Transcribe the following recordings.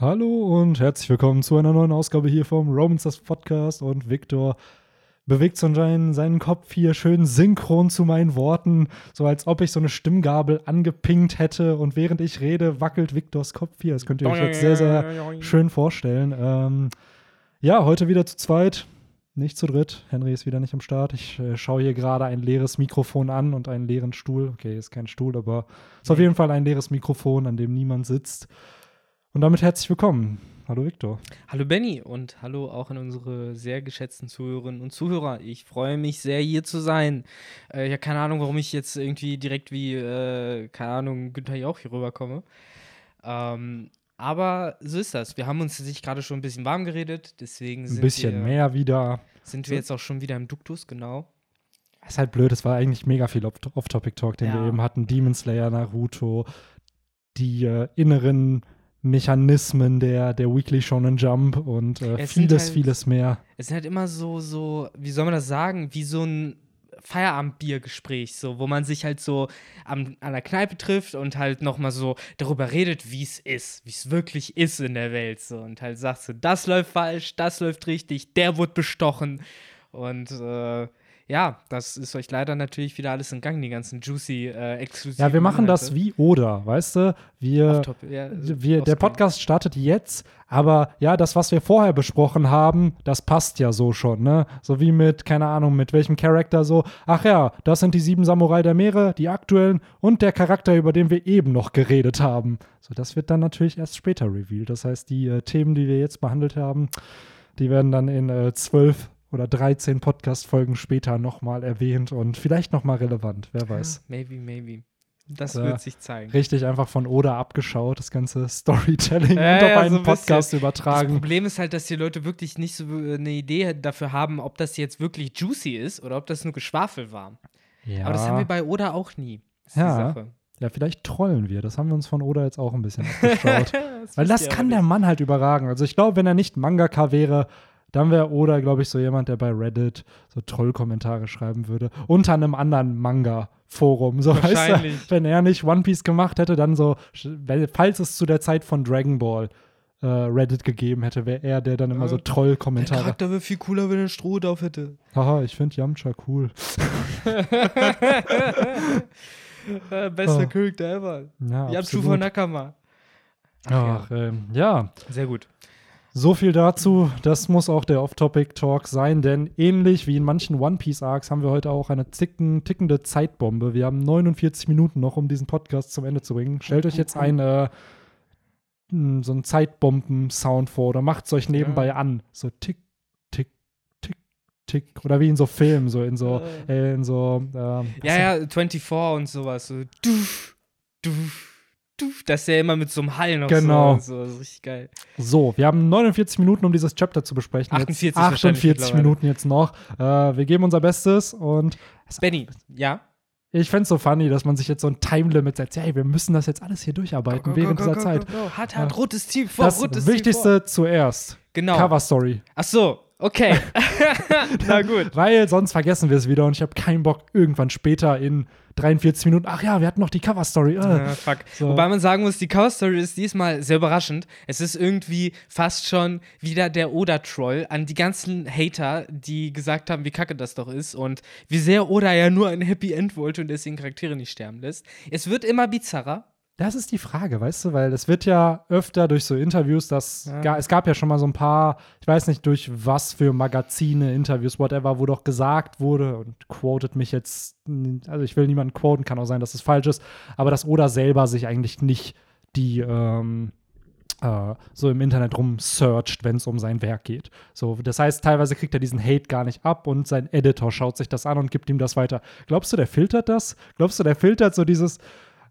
Hallo und herzlich willkommen zu einer neuen Ausgabe hier vom Romancers Podcast und Victor bewegt so seinen, seinen Kopf hier schön synchron zu meinen Worten, so als ob ich so eine Stimmgabel angepinkt hätte und während ich rede, wackelt Victors Kopf hier. Das könnt ihr euch jetzt sehr, sehr schön vorstellen. Ähm, ja, heute wieder zu zweit, nicht zu dritt. Henry ist wieder nicht am Start. Ich äh, schaue hier gerade ein leeres Mikrofon an und einen leeren Stuhl. Okay, ist kein Stuhl, aber ist auf jeden Fall ein leeres Mikrofon, an dem niemand sitzt. Und damit herzlich willkommen. Hallo Viktor. Hallo Benny und hallo auch an unsere sehr geschätzten Zuhörerinnen und Zuhörer. Ich freue mich sehr, hier zu sein. Äh, ich habe keine Ahnung, warum ich jetzt irgendwie direkt wie, äh, keine Ahnung, Günther Jauch hier rüberkomme. Ähm, aber so ist das. Wir haben uns sich gerade schon ein bisschen warm geredet, deswegen sind Ein bisschen wir, mehr wieder. Sind wir jetzt auch schon wieder im Duktus, genau. Ist halt blöd, es war eigentlich mega viel Off-Topic-Talk, den Ja. wir eben hatten. Demon Slayer, Naruto, die äh, inneren Mechanismen der, der Weekly Shonen Jump und äh, vieles, halt- vieles mehr. Es sind halt immer so, so, wie soll man das sagen, wie so ein Feierabendbiergespräch, so, wo man sich halt so am, an der Kneipe trifft und halt nochmal so darüber redet, wie es ist, wie es wirklich ist in der Welt, so, und halt sagt so, das läuft falsch, das läuft richtig, der wurde bestochen und äh, ja, das ist euch leider natürlich wieder alles in Gang, die ganzen juicy, äh, exklusiven Ja, wir machen das Inhalte. wie oder, weißt du? Wir, Off-Topic, ja, wir, der. Podcast startet jetzt, aber ja, das, was wir vorher besprochen haben, das passt ja so schon, ne? So wie mit, keine Ahnung, mit welchem Charakter so, ach ja, das sind die sieben Samurai der Meere, die aktuellen und der Charakter, über den wir eben noch geredet haben. So, das wird dann natürlich erst später revealed. Das heißt, die äh, Themen, die wir jetzt behandelt haben, die werden dann in äh, zwölf oder 13 Podcast-Folgen später nochmal erwähnt und vielleicht nochmal relevant, wer weiß. Maybe, maybe. Das Ja. wird sich zeigen. richtig einfach von Oda abgeschaut, das ganze Storytelling Ja, und auf ja, einen so ein Podcast Das übertragen. Problem ist halt, dass die Leute wirklich nicht so äh, eine Idee dafür haben, ob das jetzt wirklich juicy ist oder ob das nur Geschwafel war. Ja. Aber das haben wir bei Oda auch nie. Das ist Ja. die Sache. ja, vielleicht trollen wir. Das haben wir uns von Oda jetzt auch ein bisschen abgeschaut. Das Weil das kann der. Mann halt überragen. Also ich glaube, wenn er nicht Mangaka wäre, dann wäre Oda, glaube ich, so jemand, der bei Reddit so Trollkommentare schreiben würde. Unter einem anderen Manga-Forum. So, weißt du, Wahrscheinlich. wenn er nicht One Piece gemacht hätte, dann so, falls es zu der Zeit von Dragon Ball äh, Reddit gegeben hätte, wäre er der dann immer so Ja. Der Trollkommentare. Charakter wäre viel cooler, wenn er Stroh drauf hätte. Haha, ich finde Yamcha cool. Äh, bester Oh. Charakter ever. Ja, absolut. von Nakama. Ach, Ach, ähm, ja, Sehr gut. So viel dazu. Das muss auch der Off-Topic-Talk sein, denn ähnlich wie in manchen One Piece-Arcs haben wir heute auch eine zicken, tickende Zeitbombe. Wir haben 49 Minuten noch, um diesen Podcast zum Ende zu bringen. Stellt euch jetzt eine, mh, so einen Zeitbomben-Sound vor oder macht es euch nebenbei an. So tick, tick, tick, tick. Oder wie in so Filmen, so in so, äh, in so, ähm, Ja, ja, 24 und sowas. So, duf, duf, Das ist ja immer mit so einem Hall noch Genau. so. so. Das ist richtig geil. So, wir haben 49 Minuten, um dieses Chapter zu besprechen. 48 jetzt wahrscheinlich 48 mittlerweile. Minuten jetzt noch. Äh, wir geben unser Bestes und Benny, ja? ich fände es so funny, dass man sich jetzt so ein Time-Limit setzt. Hey, wir müssen das jetzt alles hier durcharbeiten während dieser Zeit. Hat, hat, rotes Team vor, Das rotes Team vor. Wichtigste zuerst. Genau. Cover-Story. Ach so, okay. Na gut. Weil sonst vergessen wir es wieder und ich habe keinen Bock, irgendwann später in 43 Minuten, ach ja, wir hatten noch die Cover-Story. Äh. Ah, fuck. So. Wobei man sagen muss, die Cover-Story ist diesmal sehr überraschend. Es ist irgendwie fast schon wieder der Oda-Troll an die ganzen Hater, die gesagt haben, wie kacke das doch ist und wie sehr Oda ja nur ein Happy End wollte und deswegen Charaktere nicht sterben lässt. Es wird immer bizarrer. Das ist die Frage, weißt du, weil es wird ja öfter durch so Interviews, dass Ja. es gab ja schon mal so ein paar, ich weiß nicht durch was für Magazine, Interviews, whatever, wo doch gesagt wurde und quotet mich jetzt, also ich will niemanden quoten, kann auch sein, dass es falsch ist, aber dass Oda selber sich eigentlich nicht die ähm, äh, so im Internet rumsearcht, wenn es um sein Werk geht. So, das heißt, teilweise kriegt er diesen Hate gar nicht ab und sein Editor schaut sich das an und gibt ihm das weiter. Glaubst du, der filtert das? Glaubst du, der filtert so dieses,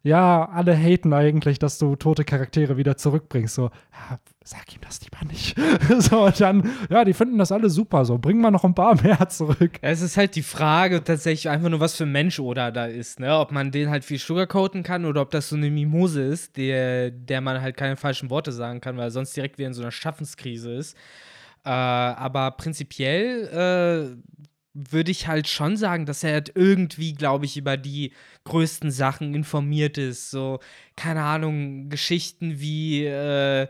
ja, alle haten eigentlich, dass du tote Charaktere wieder zurückbringst. So, ja, sag ihm das lieber nicht. so, und dann, ja, die finden das alle super. So, bring mal noch ein paar mehr zurück. Es ist halt die Frage tatsächlich einfach nur, was für ein Mensch Oda da ist, ne? Ob man den halt viel sugarcoaten kann oder ob das so eine Mimose ist, der, der man halt keine falschen Worte sagen kann, weil er sonst direkt wieder in so einer Schaffenskrise ist. Äh, aber prinzipiell äh, würde ich halt schon sagen, dass er halt irgendwie, glaube ich, über die größten Sachen informiert ist. So, keine Ahnung, Geschichten wie, äh,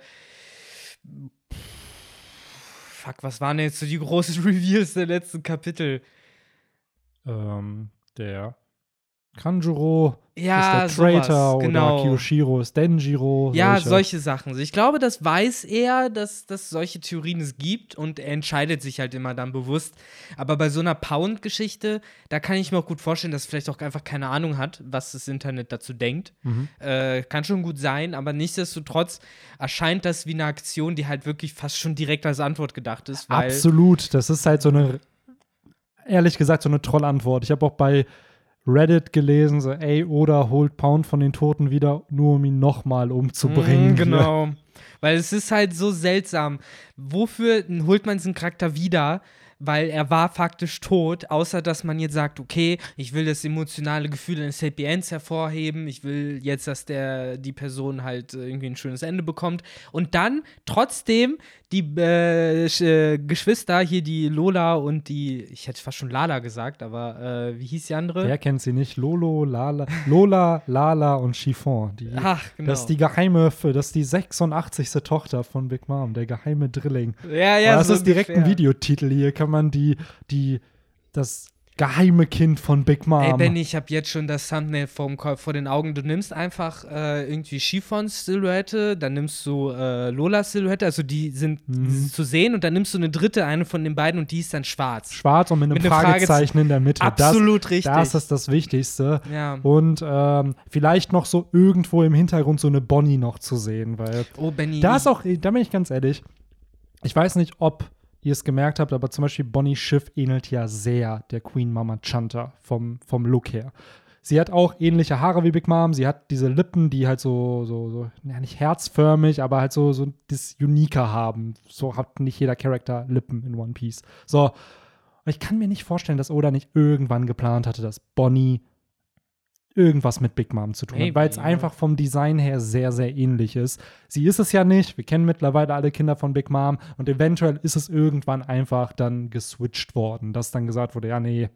Fuck, was waren denn jetzt so die großen Reveals der letzten Kapitel? Ähm, der Kanjuro Ja, ist der Traitor sowas, oder genau. Kiyoshiro ist Denjiro. Ja, solche Sachen. Ich glaube, das weiß er, dass, dass solche Theorien es gibt und er entscheidet sich halt immer dann bewusst. Aber bei so einer Pound-Geschichte, da kann ich mir auch gut vorstellen, dass er vielleicht auch einfach keine Ahnung hat, was das Internet dazu denkt. Mhm. Äh, kann schon gut sein, aber nichtsdestotrotz erscheint das wie eine Aktion, die halt wirklich fast schon direkt als Antwort gedacht ist. Absolut. Das ist halt so eine, ehrlich gesagt, so eine Trollantwort. Ich habe auch bei Reddit gelesen, so, ey, oder holt Pound von den Toten wieder, nur um ihn nochmal umzubringen. Mm, genau. Weil es ist halt so seltsam. Wofür holt man diesen Charakter wieder? Weil er war faktisch tot, außer dass man jetzt sagt, okay, ich will das emotionale Gefühl eines Happy Ends hervorheben, ich will jetzt, dass der, die Person halt äh, irgendwie ein schönes Ende bekommt. Und dann trotzdem die äh, äh, Geschwister, hier die Lola und die, ich hätte fast schon Lala gesagt, aber äh, wie hieß die andere? Wer kennt sie nicht? Lolo, Lala, Lola, Lala und Chiffon. Die, Ach, genau. Das ist die geheime, das ist die 86. Tochter von Big Mom, der geheime Drilling. ja, ja, das so ist direkt ein ungefähr. Videotitel. Hier kann man die, die, das geheime Kind von Big Mom. Ey, Benny, ich habe jetzt schon das Thumbnail Kopf, vor den Augen. Du nimmst einfach äh, irgendwie Chiffons Silhouette, dann nimmst du äh, Lolas Silhouette, also die sind Mhm. zu sehen, und dann nimmst du eine dritte, eine von den beiden, und die ist dann schwarz. Schwarz und mit einem Mit Fragezeichen in der Mitte. Absolut das, richtig. Das ist das Wichtigste. Ja. Und ähm, vielleicht noch so irgendwo im Hintergrund so eine Bonnie noch zu sehen, weil Oh, Benny. da ist auch, da bin ich ganz ehrlich, ich weiß nicht, ob ihr es gemerkt habt, aber zum Beispiel Bonnie Schiff ähnelt ja sehr der Queen Mama Chanta vom, vom Look her. Sie hat auch ähnliche Haare wie Big Mom. Sie hat diese Lippen, die halt so, so, so ja, nicht herzförmig, aber halt so, so das Unique haben. So hat nicht jeder Charakter Lippen in One Piece. So. Ich kann mir nicht vorstellen, dass Oda nicht irgendwann geplant hatte, dass Bonnie irgendwas mit Big Mom zu tun hat, weil es einfach vom Design her sehr, sehr ähnlich ist. Sie ist es ja nicht. Wir kennen mittlerweile alle Kinder von Big Mom und eventuell ist es irgendwann einfach dann geswitcht worden, dass dann gesagt wurde, ja, nee,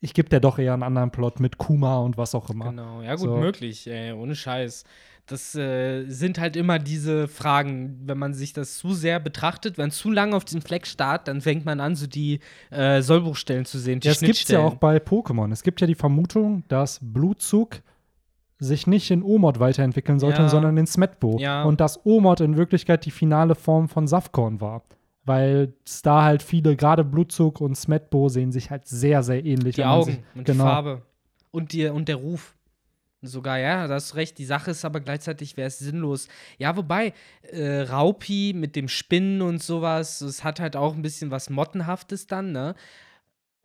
ich gebe der doch eher einen anderen Plot mit Kuma und was auch immer. Genau, ja gut, So. möglich, ey, ohne Scheiß. Das äh, sind halt immer diese Fragen, wenn man sich das zu sehr betrachtet, wenn zu lange auf den Fleck starrt, dann fängt man an, so die äh, Sollbruchstellen zu sehen, die Ja, es gibt es ja auch bei Pokémon. Es gibt ja die Vermutung, dass Blutzug sich nicht in Omod weiterentwickeln sollte, Ja. sondern in Smetbo. Ja. Und dass Omod in Wirklichkeit die finale Form von Safkorn war. Weil es da halt viele, gerade Blutzug und Smetbo sehen sich halt sehr, sehr ähnlich. Die Augen sich, und genau. die Farbe. Und, die, und der Ruf. Sogar, ja, da hast du recht. Die Sache ist aber gleichzeitig, wäre es sinnlos. Ja, wobei, äh, Raupi mit dem Spinnen und sowas, das hat halt auch ein bisschen was Mottenhaftes dann, ne?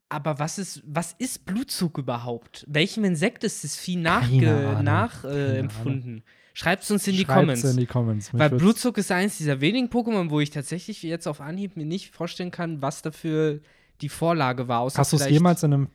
Aber was ist, was ist Blutzug überhaupt? Welchem Insekt ist das Vieh nachempfunden? Äh? Schreibt es uns in die Schreibt's Comments. in die Comments. Mich Weil Blutzug ist eins dieser wenigen Pokémon, wo ich tatsächlich jetzt auf Anhieb mir nicht vorstellen kann, was dafür die Vorlage war. Hast du es jemals in einem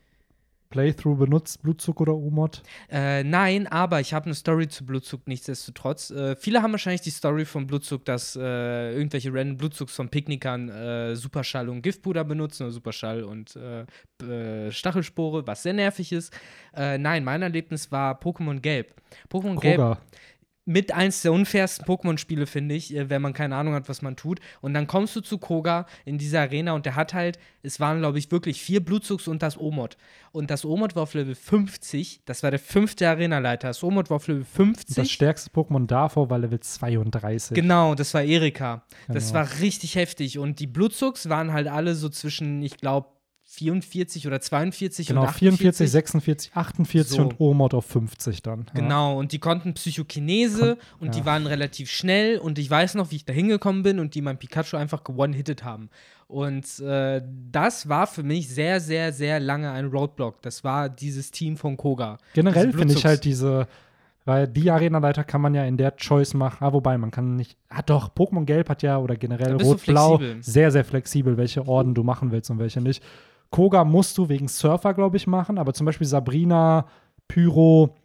Playthrough benutzt, Blutzug oder Omod? Äh, nein, aber ich habe eine Story zu Blutzug nichtsdestotrotz. Äh, viele haben wahrscheinlich die Story von Blutzug, dass äh, irgendwelche random Blutzugs von Picknickern äh, Superschall und Giftpuder benutzen oder Superschall und äh, äh, Stachelspore, was sehr nervig ist. Nein, mein Erlebnis war Pokémon Gelb. Pokémon Gelb. Mit eins der unfairsten Pokémon-Spiele, finde ich, äh, wenn man keine Ahnung hat, was man tut. Und dann kommst du zu Koga in dieser Arena und der hat halt, es waren, glaube ich, wirklich vier Blutzugs und das Omod. Und das Omod war auf Level 50, das war der fünfte Arenaleiter. Das Omod war auf Level Und 50. das stärkste Pokémon davor war Level 32. Genau, das war Erika. Das Genau. war richtig heftig. Und die Blutzugs waren halt alle so zwischen, ich glaube, 44 oder 42 Genau, und 48. 44, 46, 48 So. und Omod auf 50 dann. Ja. Genau, und die konnten Psychokinese und ja. die waren relativ schnell und ich weiß noch, wie ich da hingekommen bin und die mein Pikachu einfach gewonnen-hitted haben. Und äh, das war für mich sehr, sehr, sehr lange ein Roadblock. Das war dieses Team von Koga. Generell finde ich halt diese, weil die Arenaleiter kann man ja in der Choice machen. Ah, wobei, man kann nicht. Ah, doch, Pokémon Gelb hat ja, oder generell Rot-Blau, sehr, sehr flexibel, welche Orden du machen willst und welche nicht. Koga musst du wegen Surfer, glaube ich, machen, aber zum Beispiel Sabrina, Pyro,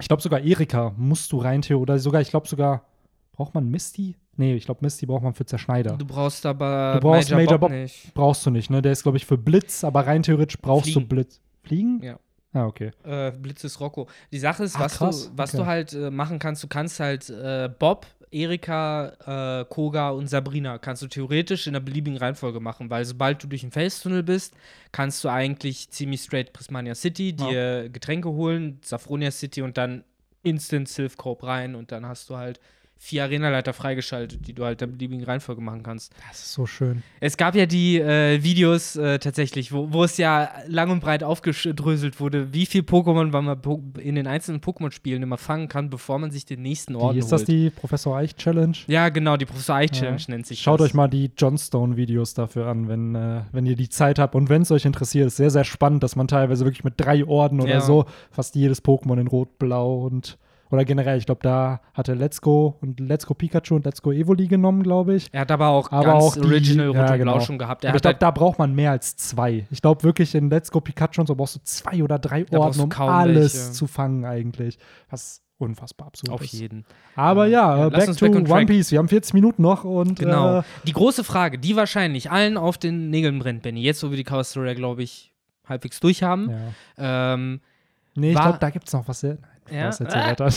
ich glaube sogar Erika musst du rein, Theo, oder sogar, ich glaube sogar, braucht man Misty? Nee, ich glaube, Misty braucht man für Zerschneider. Du brauchst aber Du brauchst Major, Major Bob, Bob. nicht. Brauchst du nicht, ne? Der ist, glaube ich, für Blitz, aber rein theoretisch brauchst Fliegen. du Blitz. Fliegen? Ja. Ah, okay. Äh, Blitz ist Rocco. Die Sache ist, Ach, was, du, was okay. du halt äh, machen kannst, du kannst halt äh, Bob Erika, äh, Koga und Sabrina kannst du theoretisch in einer beliebigen Reihenfolge machen, weil sobald du durch den Face-Tunnel bist, kannst du eigentlich ziemlich straight Prismania City, dir Getränke holen, Safronia City und dann instant Sylph Corp rein und dann hast du halt vier Arenaleiter freigeschaltet, die du halt in der beliebigen Reihenfolge machen kannst. Das ist so schön. Es gab ja die äh, Videos äh, tatsächlich, wo, wo es ja lang und breit aufgedröselt wurde, wie viel Pokémon man in den einzelnen Pokémon-Spielen immer fangen kann, bevor man sich den nächsten Orden Die, ist das die Professor Eich Challenge? ja, genau, die Professor Eich Ja. Challenge nennt sich Schaut das. euch mal die Johnstone-Videos dafür an, wenn, äh, wenn ihr die Zeit habt. Und wenn es euch interessiert, ist sehr, sehr spannend, dass man teilweise wirklich mit drei Orden oder Ja. so fast jedes Pokémon in Rot, Blau und oder generell, ich glaube, da hatte Let's Go und Let's Go Pikachu und Let's Go Evoli genommen, glaube ich. Er hat aber auch Aber ganz auch die- Original Rot ja, genau. schon gehabt. Aber ich glaube, halt, da braucht man mehr als zwei. Ich glaube wirklich in Let's Go Pikachu und so brauchst du zwei oder drei Orden, um alles welche. zu fangen eigentlich. Was unfassbar absurd auf ist. jeden. Aber ja, Ja, back to back on One. Piece. Wir haben 40 Minuten noch und Genau. Äh, die große Frage, die wahrscheinlich allen auf den Nägeln brennt, Benny. Jetzt, wo wir die Cover Story, glaube ich, halbwegs durch haben. ja. Ähm, Nee, ich glaube, da gibt es noch was. Nein, Ja? was jetzt weiter.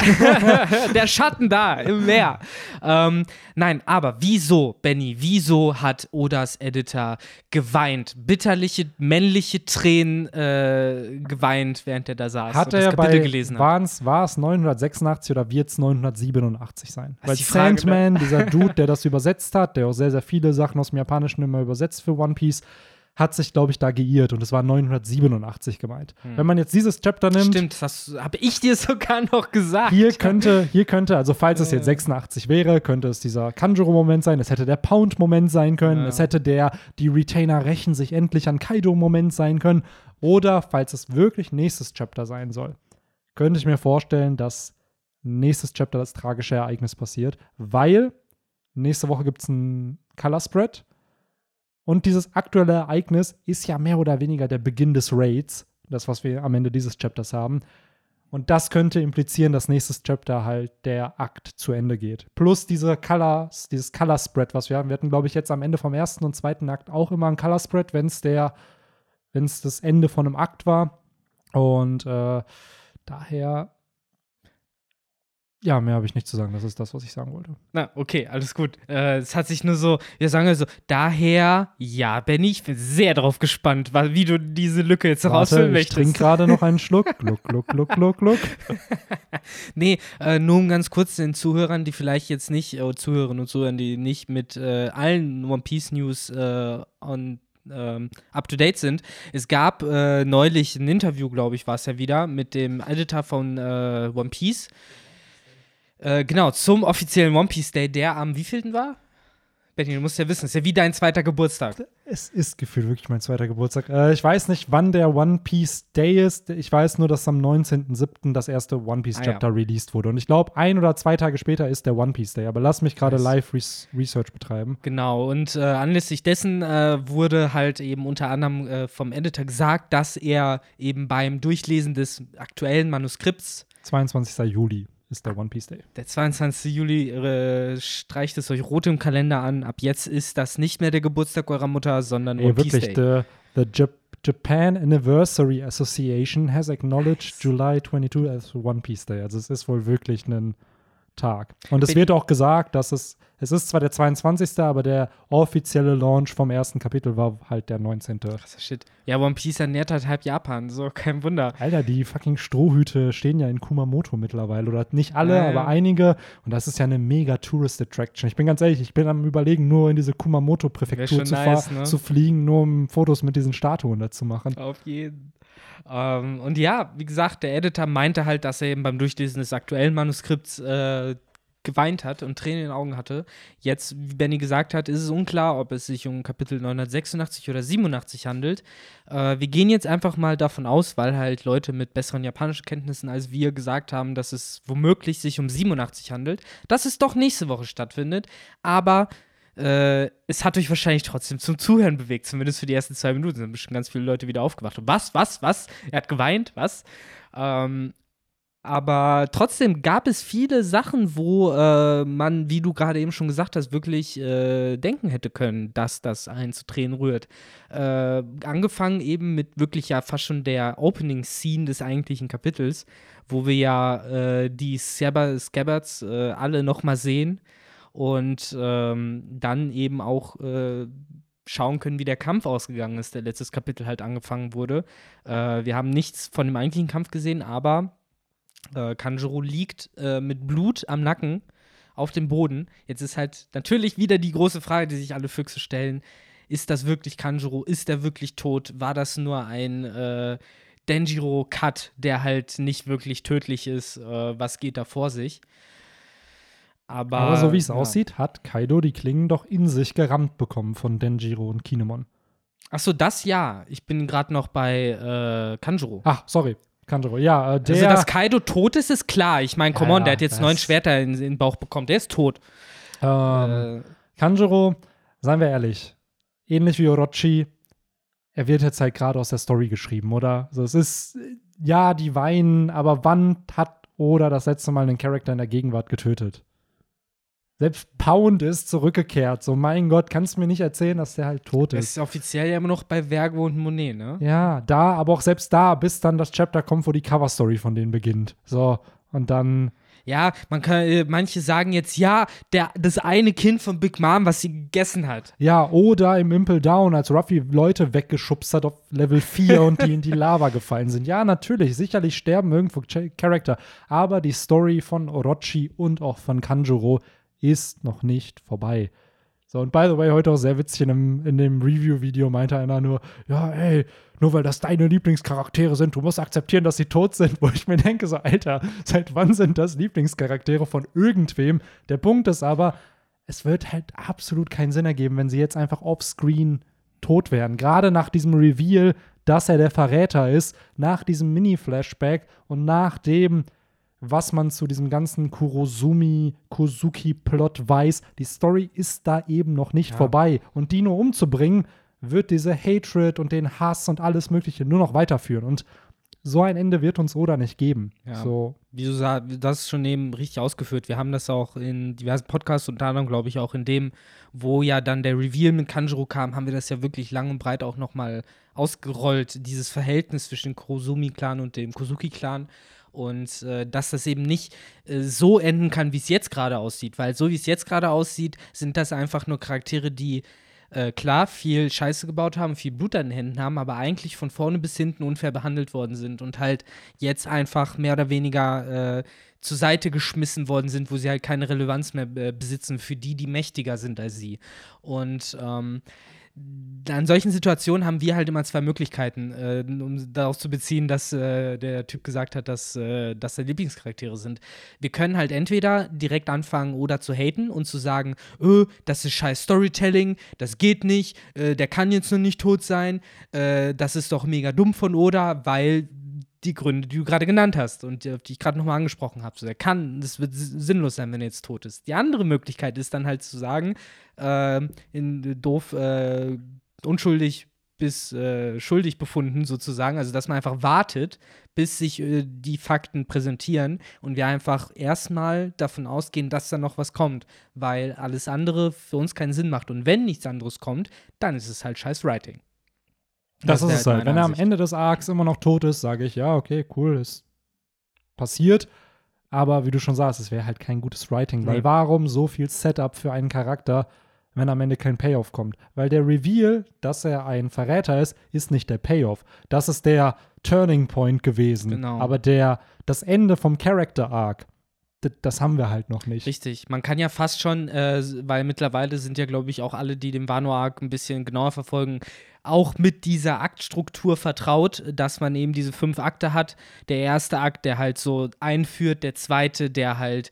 der Schatten da im Meer. ähm, nein, aber wieso, Benny, wieso hat Odas Editor geweint? Bitterliche männliche Tränen äh, geweint, während er da saß Hat und das er Kapitel bei, gelesen hat. war es 986 oder wird es 987 sein? Das Weil die Frage, ne? Sandman, dieser Dude, der das übersetzt hat, der auch sehr, sehr viele Sachen aus dem Japanischen immer übersetzt für One Piece, hat sich, glaube ich, da geirrt und es war 987 gemeint. Wenn man jetzt dieses Chapter nimmt, Hm. Stimmt, das habe ich dir sogar noch gesagt. Hier könnte, hier könnte, also falls es jetzt 86 wäre, könnte es dieser Kanjuro-Moment sein, es hätte der Pound-Moment sein können, Ja. es hätte der, die Retainer rächen sich endlich an Kaido-Moment sein können. Oder falls es wirklich nächstes Chapter sein soll, könnte ich mir vorstellen, dass nächstes Chapter das tragische Ereignis passiert, weil nächste Woche gibt es ein Color Spread. Und dieses aktuelle Ereignis ist ja mehr oder weniger der Beginn des Raids, das, was wir am Ende dieses Chapters haben. Und das könnte implizieren, dass nächstes Chapter halt der Akt zu Ende geht. Plus diese Colors, dieses Color Spread, was wir haben. Wir hatten, glaube ich, jetzt am Ende vom ersten und zweiten Akt auch immer ein Color Spread, wenn es der, wenn es das Ende von einem Akt war. Und äh, daher, ja, mehr habe ich nicht zu sagen. Das ist das, was ich sagen wollte. Na, okay, alles gut. Äh, es hat sich nur so, wir sagen also, daher, ja, Benny, ich bin sehr drauf gespannt, wie du diese Lücke jetzt rausfüllen Warte, ich trinke möchtest. gerade noch einen Schluck. Gluck, gluck, gluck, gluck, gluck. Nee, äh, nur um ganz kurz den Zuhörern, die vielleicht jetzt nicht, äh, Zuhörerinnen und Zuhörern, die nicht mit äh, allen One Piece News äh, on ähm, up to date sind. Es gab äh, neulich ein Interview, glaube ich, war es ja wieder, mit dem Editor von äh, One Piece. Äh, genau, zum offiziellen One Piece Day, der am wievielten war? Betty, du musst ja wissen, es ist ja wie dein zweiter Geburtstag. Es ist gefühlt wirklich mein zweiter Geburtstag. Äh, ich weiß nicht, wann der One Piece Day ist. Ich weiß nur, dass am 19.07. das erste One Piece Ah, ja. Chapter released wurde. Und ich glaube, ein oder zwei Tage später ist der One Piece Day. Aber lass mich gerade live Res Research betreiben. Genau, und äh, anlässlich dessen äh, wurde halt eben unter anderem äh, vom Editor gesagt, dass er eben beim Durchlesen des aktuellen Manuskripts, 22. Juli ist der One Piece Day. der 22. Juli, äh, streicht es euch rot im Kalender an. Ab jetzt ist das nicht mehr der Geburtstag eurer Mutter, sondern One Ey, Piece wirklich, Day. the, the Jap Japan Anniversary Association has acknowledged July 22 as One Piece Day. Also es ist wohl wirklich ein Tag. Und es Bin- wird auch gesagt, dass es, es ist zwar der 22., aber der offizielle Launch vom ersten Kapitel war halt der 19. Krasser Shit. Ja, One Piece ernährt halt halb Japan, so kein Wunder. Alter, die fucking Strohhüte stehen ja in Kumamoto mittlerweile. Oder nicht alle, Ja, ja. aber einige. Und das ist ja eine mega Tourist Attraction. Ich bin ganz ehrlich, ich bin am überlegen, nur in diese Kumamoto-Präfektur zu, nice, ne? zu fliegen, nur um Fotos mit diesen Statuen da zu machen. Auf jeden. Ähm, und ja, wie gesagt, der Editor meinte halt, dass er eben beim Durchlesen des aktuellen Manuskripts äh, geweint hat und Tränen in den Augen hatte. Jetzt, wie Benny gesagt hat, ist es unklar, ob es sich um Kapitel 986 oder 87 handelt. Äh, wir gehen jetzt einfach mal davon aus, weil halt Leute mit besseren japanischen Kenntnissen als wir gesagt haben, dass es womöglich sich um 87 handelt, dass es doch nächste Woche stattfindet. Aber äh, es hat euch wahrscheinlich trotzdem zum Zuhören bewegt, zumindest für die ersten zwei Minuten. Sind bestimmt ganz viele Leute wieder aufgewacht. Und was, was, was? Er hat geweint, was? Ähm, aber trotzdem gab es viele Sachen, wo äh, man, wie du gerade eben schon gesagt hast, wirklich äh, denken hätte können, dass das einen zu Tränen rührt. Äh, angefangen eben mit wirklich ja fast schon der Opening-Scene des eigentlichen Kapitels, wo wir ja äh, die Scabber Scabbards äh, alle nochmal sehen und ähm, dann eben auch äh, schauen können, wie der Kampf ausgegangen ist, der letztes Kapitel halt angefangen wurde. Wir haben nichts von dem eigentlichen Kampf gesehen, aber äh, Kanjuro liegt äh, mit Blut am Nacken auf dem Boden. Jetzt ist halt natürlich wieder die große Frage, die sich alle Füchse stellen. Ist das wirklich Kanjuro? Ist er wirklich tot? War das nur ein äh, Denjiro-Cut, der halt nicht wirklich tödlich ist? Äh, was geht da vor sich? Aber, Aber so wie es ja. aussieht, hat Kaido die Klingen doch in sich gerammt bekommen von Denjiro und Kinemon. Achso, das ja. Ich bin gerade noch bei äh, Kanjuro. Ach, sorry. Kanjuro. Ja, äh, der. also, dass Kaido tot ist, ist klar. Ich meine, come Ja, on, der hat jetzt neun Schwerter in, in den Bauch bekommen. Der ist tot. ähm, Äh, Kanjuro, seien wir ehrlich, ähnlich wie Orochi, er wird jetzt halt gerade aus der Story geschrieben, oder? Also es ist, ja, die weinen, aber wann hat Oda das letzte Mal einen Charakter in der Gegenwart getötet? Selbst Pound ist zurückgekehrt. So, mein Gott, kannst du mir nicht erzählen, dass der halt tot das ist. ist offiziell ja immer noch bei Vergo und Monet, ne? Ja, da, aber auch selbst da, bis dann das Chapter kommt, wo die Cover-Story von denen beginnt. So, und dann, Ja, man kann, äh, manche sagen jetzt, ja, der, das eine Kind von Big Mom, was sie gegessen hat. ja, oder im Impel Down, als Ruffy Leute weggeschubst hat auf Level 4 und die in die Lava gefallen sind. Ja, natürlich, sicherlich sterben irgendwo Ch Charakter, aber die Story von Orochi und auch von Kanjuro ist noch nicht vorbei. So, und by the way, heute auch sehr witzig in dem, in dem Review-Video meinte einer nur, ja, ey, nur weil das deine Lieblingscharaktere sind, du musst akzeptieren, dass sie tot sind. Wo ich mir denke, so, Alter, seit wann sind das Lieblingscharaktere von irgendwem? Der Punkt ist aber, es wird halt absolut keinen Sinn ergeben, wenn sie jetzt einfach offscreen tot wären. Gerade nach diesem Reveal, dass er der Verräter ist, nach diesem Mini-Flashback und nach dem, was man zu diesem ganzen Kurosumi, Kozuki-Plot weiß. Die Story ist da eben noch nicht Ja. vorbei. Und die nur umzubringen, wird diese Hatred und den Hass und alles Mögliche nur noch weiterführen. Und so ein Ende wird uns Oda nicht geben. Ja. So, Wie du sagst, das ist schon eben richtig ausgeführt. Wir haben das auch in diversen Podcasts, unter anderem, glaube ich, auch in dem, wo ja dann der Reveal mit Kanjuro kam, haben wir das ja wirklich lang und breit auch nochmal ausgerollt, dieses Verhältnis zwischen dem Kurosumi-Clan und dem Kozuki-Clan. Und äh, dass das eben nicht äh, so enden kann, wie es jetzt gerade aussieht. Weil so wie es jetzt gerade aussieht, sind das einfach nur Charaktere, die äh, klar viel Scheiße gebaut haben, viel Blut an den Händen haben, aber eigentlich von vorne bis hinten unfair behandelt worden sind und halt jetzt einfach mehr oder weniger äh, zur Seite geschmissen worden sind, wo sie halt keine Relevanz mehr äh, besitzen für die, die mächtiger sind als sie. Und ähm, an solchen Situationen haben wir halt immer zwei Möglichkeiten, äh, um daraus zu beziehen, dass äh, der Typ gesagt hat, dass äh, das seine Lieblingscharaktere sind. Wir können halt entweder direkt anfangen oder zu haten und zu sagen, öh, das ist scheiß Storytelling, das geht nicht, äh, der kann jetzt noch nicht tot sein, äh, das ist doch mega dumm von Oda, weil die Gründe, die du gerade genannt hast und die, die ich gerade nochmal angesprochen habe. So, der kann, das wird sinnlos sein, wenn er jetzt tot ist. Die andere Möglichkeit ist dann halt zu sagen, äh, in doof, äh, unschuldig bis äh, schuldig befunden sozusagen. Also, dass man einfach wartet, bis sich äh, die Fakten präsentieren und wir einfach erstmal davon ausgehen, dass da noch was kommt, weil alles andere für uns keinen Sinn macht. Und wenn nichts anderes kommt, dann ist es halt scheiß Writing. Das, wäre ist es halt. meine Wenn er am Ansicht. Ende des Arcs immer noch tot ist, sage ich, ja, okay, cool, ist passiert. Aber wie du schon sagst, es wäre halt kein gutes Writing, weil Nee. warum so viel Setup für einen Charakter, wenn am Ende kein Payoff kommt? Weil der Reveal, dass er ein Verräter ist, ist nicht der Payoff. Das ist der Turning Point gewesen. Genau. Aber der, das Ende vom Character Arc, das haben wir halt noch nicht. Richtig. Man kann ja fast schon, äh, weil mittlerweile sind ja, glaube ich, auch alle, die den Wano-Arc ein bisschen genauer verfolgen, auch mit dieser Aktstruktur vertraut, dass man eben diese fünf Akte hat. Der erste Akt, der halt so einführt, der zweite, der halt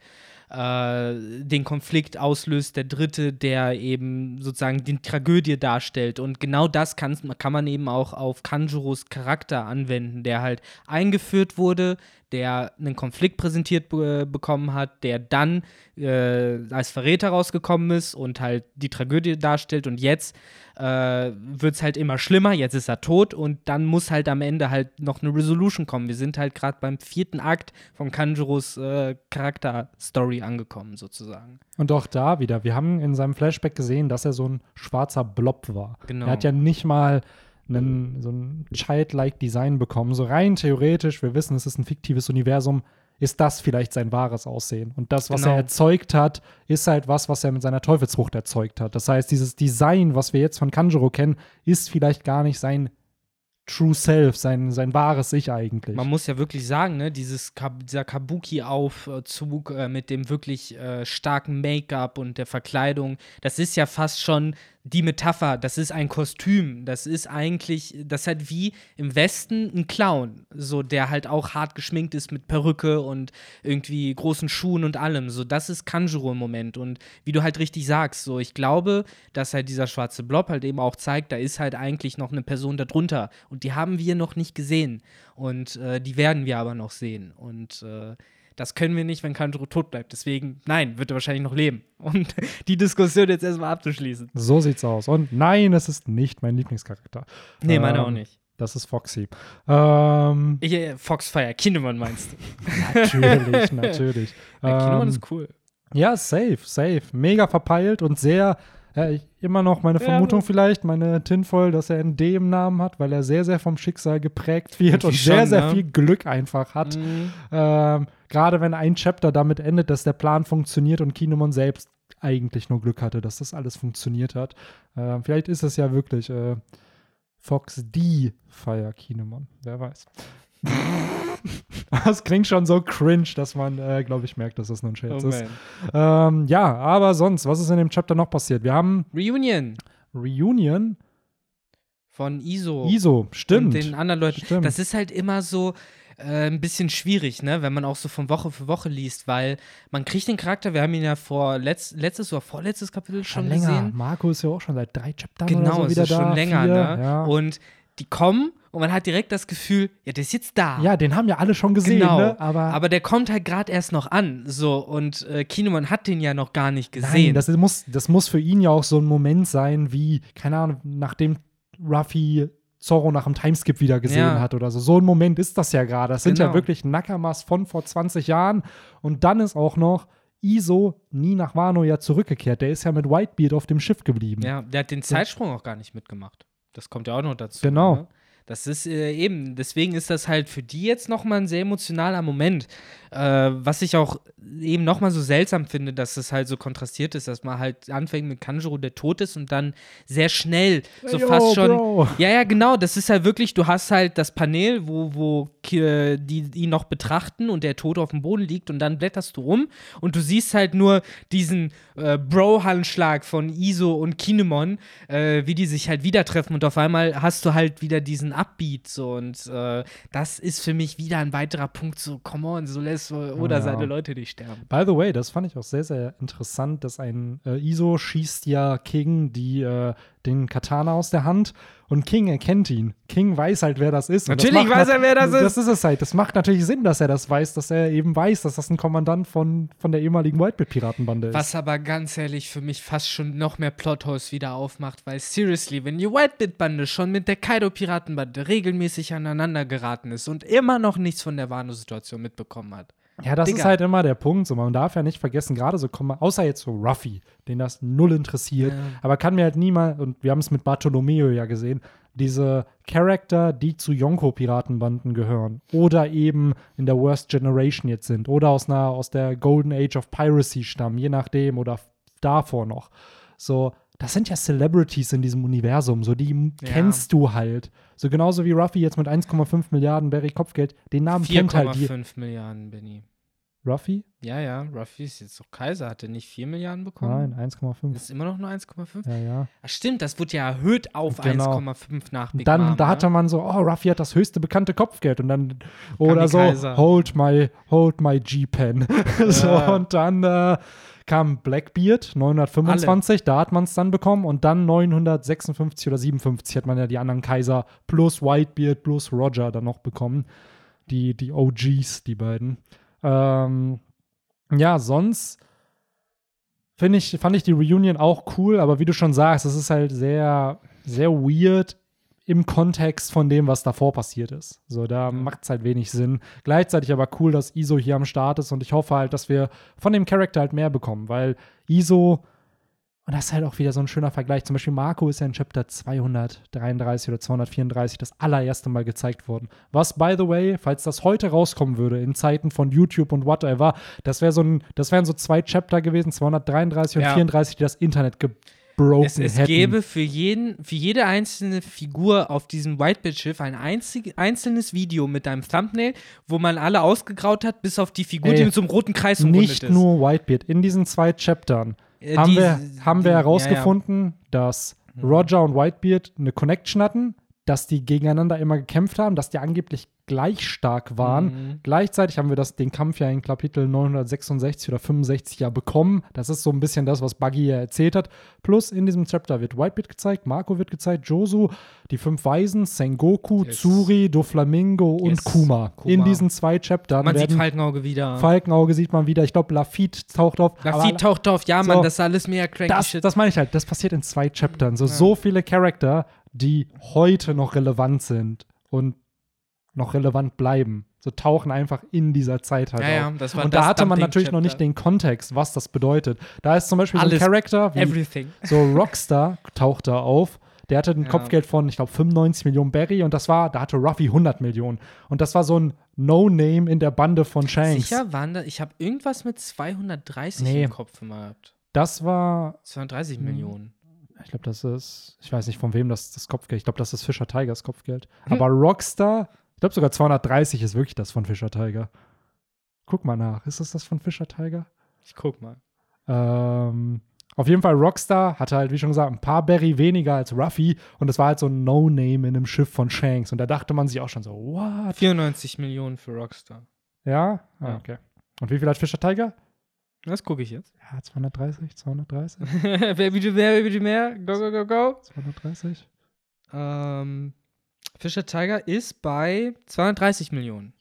äh, den Konflikt auslöst, der dritte, der eben sozusagen die Tragödie darstellt. Und genau das kann, kann man eben auch auf Kanjuros Charakter anwenden, der halt eingeführt wurde, der einen Konflikt präsentiert be bekommen hat, der dann äh, als Verräter rausgekommen ist und halt die Tragödie darstellt. Und jetzt äh, wird es halt immer schlimmer, jetzt ist er tot und dann muss halt am Ende halt noch eine Resolution kommen. Wir sind halt gerade beim vierten Akt von Kanjuros äh, Charakter-Story angekommen, sozusagen. Und auch da wieder, wir haben in seinem Flashback gesehen, dass er so ein schwarzer Blob war. Genau. Er hat ja nicht mal einen, so ein childlike Design bekommen. So rein theoretisch, wir wissen, es ist ein fiktives Universum, ist das vielleicht sein wahres Aussehen. Und das, was Genau. er erzeugt hat, ist halt was, was er mit seiner Teufelsfrucht erzeugt hat. Das heißt, dieses Design, was wir jetzt von Kanjuro kennen, ist vielleicht gar nicht sein True Self, sein, sein wahres Ich eigentlich. Man muss ja wirklich sagen, ne, dieses Kab dieser Kabuki-Aufzug äh, mit dem wirklich äh, starken Make-up und der Verkleidung, das ist ja fast schon die Metapher. Das ist ein Kostüm. Das ist eigentlich, das ist halt wie im Westen ein Clown, so der halt auch hart geschminkt ist mit Perücke und irgendwie großen Schuhen und allem. So, das ist Kanjuro im Moment. Und wie du halt richtig sagst, so, ich glaube, dass halt dieser schwarze Blob halt eben auch zeigt, da ist halt eigentlich noch eine Person darunter. Und die haben wir noch nicht gesehen. Und äh, die werden wir aber noch sehen. Und äh, das können wir nicht, wenn Kanjuro tot bleibt. Deswegen, nein, wird er wahrscheinlich noch leben. Und die Diskussion jetzt erstmal abzuschließen. so sieht's aus. Und nein, es ist nicht mein Lieblingscharakter. Nee, meine Ähm, auch nicht. Das ist Foxy. Ähm, Ich, äh, Foxfire, Kindemann meinst du? natürlich, natürlich. Ja, Kindemann Ähm, ist cool. Ja, safe, safe. Mega verpeilt und sehr, ja, ich, immer noch meine Ja, Vermutung aber- vielleicht, meine Tinfoil, dass er ein D im Namen hat, weil er sehr, sehr vom Schicksal geprägt wird und sehr, schon, sehr ne? viel Glück einfach hat. Mhm. Ähm, Gerade wenn ein Chapter damit endet, dass der Plan funktioniert und Kinemon selbst eigentlich nur Glück hatte, dass das alles funktioniert hat. Ähm, vielleicht ist es ja wirklich äh, Fox D Fire Kinemon. Wer weiß. das klingt schon so cringe, dass man, äh, glaube ich, merkt, dass das nur ein Scherz Oh ist. Ähm, ja, aber sonst, was ist in dem Chapter noch passiert? Wir haben Reunion Reunion, von ISO. ISO, stimmt. Und den anderen Leuten. Stimmt. Das ist halt immer so äh, ein bisschen schwierig, ne, wenn man auch so von Woche für Woche liest, weil man kriegt den Charakter, wir haben ihn ja vor letzt, letztes oder vorletztes Kapitel schon schon länger. gesehen. Marco ist ja auch schon seit drei Chaptern Genau, oder so es wieder ist da. schon länger, vier, ne? Ja. Und die kommen und man hat direkt das Gefühl, ja, der ist jetzt da. ja, den haben ja alle schon gesehen, Genau, ne? aber, aber der kommt halt gerade erst noch an, so und äh, Kinemon hat den ja noch gar nicht nein, gesehen. das muss, das muss für ihn ja auch so ein Moment sein, wie, keine Ahnung, nachdem Ruffy Zorro nach dem Timeskip wieder gesehen Ja. hat oder so. So ein Moment ist das ja gerade. Das sind ja Genau. wirklich Nakamas von vor 20 Jahren. Und dann ist auch noch Iso nie nach Wano ja zurückgekehrt. Der ist ja mit Whitebeard auf dem Schiff geblieben. Ja, der hat den Zeitsprung auch gar nicht mitgemacht. Das kommt ja auch noch dazu. Genau. Ne? Das ist äh, eben, deswegen ist das halt für die jetzt nochmal ein sehr emotionaler Moment. Äh, was ich auch eben nochmal so seltsam finde, dass es halt so kontrastiert ist, dass man halt anfängt mit Kanjuro, der tot ist und dann sehr schnell, so Yo, fast schon. Bro. Ja, ja, genau. Das ist halt wirklich, du hast halt das Panel, wo, wo die ihn noch betrachten und der Tote auf dem Boden liegt und dann blätterst du um und du siehst halt nur diesen äh, Bro-Handschlag von Iso und Kinemon, äh, wie die sich halt wieder treffen und auf einmal hast du halt wieder diesen Upbeat so und äh, das ist für mich wieder ein weiterer Punkt, so, come on, so lässt oder Ja. seine Leute nicht sterben. By the way, das fand ich auch sehr, sehr interessant, dass ein äh, Iso schießt ja King die, äh, den Katana aus der Hand und King erkennt ihn. King weiß halt, wer das ist. Das Natürlich macht weiß er, wer das Das ist es halt. Das macht natürlich Sinn, dass er das weiß, dass er eben weiß, dass das ein Kommandant von, von der ehemaligen Whitebeard-Piratenbande ist. Was aber ganz ehrlich für mich fast schon noch mehr Plotholes wieder aufmacht, weil seriously, wenn die Whitebit-Bande schon mit der Kaido-Piratenbande regelmäßig aneinander geraten ist und immer noch nichts von der Wano-Situation mitbekommen hat. Ja, das Digga. ist halt immer der Punkt. So, man darf ja nicht vergessen, gerade so kommen, außer jetzt so Ruffy, den das null interessiert, Ja. aber kann mir halt niemand, und wir haben es mit Bartolomeo ja gesehen, diese Charakter, die zu Yonko-Piratenbanden gehören oder eben in der Worst Generation jetzt sind oder aus einer aus der Golden Age of Piracy stammen, je nachdem oder davor noch. So, das sind ja Celebrities in diesem Universum, so die Ja. kennst du halt. So genauso wie Ruffy jetzt mit 1,5 Milliarden Berry Kopfgeld, den Namen kennt halt die. 4,5 Milliarden, Benny. Ruffy? Ja, ja, Ruffy ist jetzt doch Kaiser. Hat er nicht 4 Milliarden bekommen? Nein, 1,5. Ist immer noch nur 1,5? Ja, ja. Ach, stimmt, das wurde ja erhöht auf Genau. 1,5 nach Big dann, Mom, da ne? hatte man so, oh, Ruffy hat das höchste bekannte Kopfgeld und dann, oder so, Kaiser. hold my, hold my G-Pen. so, und dann äh, kam Blackbeard, 925, da hat man es dann bekommen und dann 956 oder 57 hat man ja die anderen Kaiser plus Whitebeard plus Roger dann noch bekommen. Die, die OGs, die beiden. Ähm, ja, sonst finde ich, fand ich die Reunion auch cool, aber wie du schon sagst, es ist halt sehr, sehr weird im Kontext von dem, was davor passiert ist. So, da macht es halt wenig Sinn. Gleichzeitig aber cool, dass ISO hier am Start ist und ich hoffe halt, dass wir von dem Charakter halt mehr bekommen, weil ISO Und das ist halt auch wieder so ein schöner Vergleich. Zum Beispiel Marco ist ja in Chapter 233 oder 234 das allererste Mal gezeigt worden. Was, by the way, falls das heute rauskommen würde, in Zeiten von YouTube und whatever, das, wär so ein, das wären so zwei Chapter gewesen, 233 und Ja. 34, die das Internet gebroken Es, es hätten. gäbe für, jeden, für jede einzelne Figur auf diesem Whitebit-Schiff ein einzig, einzelnes Video mit einem Thumbnail, wo man alle ausgegraut hat, bis auf die Figur, Ey, die mit so einem roten Kreis umrundet Nicht ist. nur Whitebeard. In diesen zwei Chaptern Äh, haben, die- wir, haben wir die- herausgefunden, dass Roger und Whitebeard eine Connection hatten, dass die gegeneinander immer gekämpft haben, dass die angeblich gleich stark waren. Mhm. Gleichzeitig haben wir das, den Kampf ja in Kapitel 966 oder 65 ja bekommen. Das ist so ein bisschen das, was Buggy ja erzählt hat. Plus in diesem Chapter wird Whitebeard gezeigt, Marco wird gezeigt, Josu, die fünf Weisen, Sengoku, Yes. Tsuri, Doflamingo und Yes. Kuma. Kuma. In diesen zwei Chaptern Man sieht Falkenauge wieder. Falkenauge sieht man wieder. Ich glaube, Lafitte taucht auf. Lafitte taucht auf, ja, Mann, So. das ist alles mehr cranky das, Shit. das meine ich halt. Das passiert in zwei Chaptern. So, so viele Charakter, die heute noch relevant sind und noch relevant bleiben. So tauchen einfach in dieser Zeit halt Ja, ja, auf. war und da hatte man natürlich noch nicht den Kontext, was das bedeutet. Da ist zum Beispiel Alles. so ein Charakter wie Everything. so Rockstar taucht da auf. Der hatte ein Ja. Kopfgeld von, ich glaube, 95 Millionen Berry und das war, da hatte Ruffy 100 Millionen. Und das war so ein No-Name in der Bande von Shanks. Sicher waren da, ich habe irgendwas mit 230 Nee. im Kopf immer gehabt. Das war 230 Hm. Millionen. Ich glaube, das ist, ich weiß nicht von wem das, das Kopfgeld, ich glaube, das ist Fischer Tigers Kopfgeld. Hm. Aber Rockstar, ich glaube sogar 230 ist wirklich das von Fischer Tiger. Guck mal nach, ist das das von Fischer Tiger? Ich guck mal. Ähm, auf jeden Fall Rockstar hatte halt, wie schon gesagt, ein paar Berry weniger als Ruffy und das war halt so ein No-Name in einem Schiff von Shanks und da dachte man sich auch schon so, what? 94 Millionen für Rockstar. Ja? Ah, Ja. okay. Und wie viel hat Fischer Tiger? Das gucke ich jetzt. Ja, 230, 230, wer bitte mehr, wer bitte mehr? Go, go, go, go. 230. Ähm, Fischer Tiger ist bei 230 Millionen.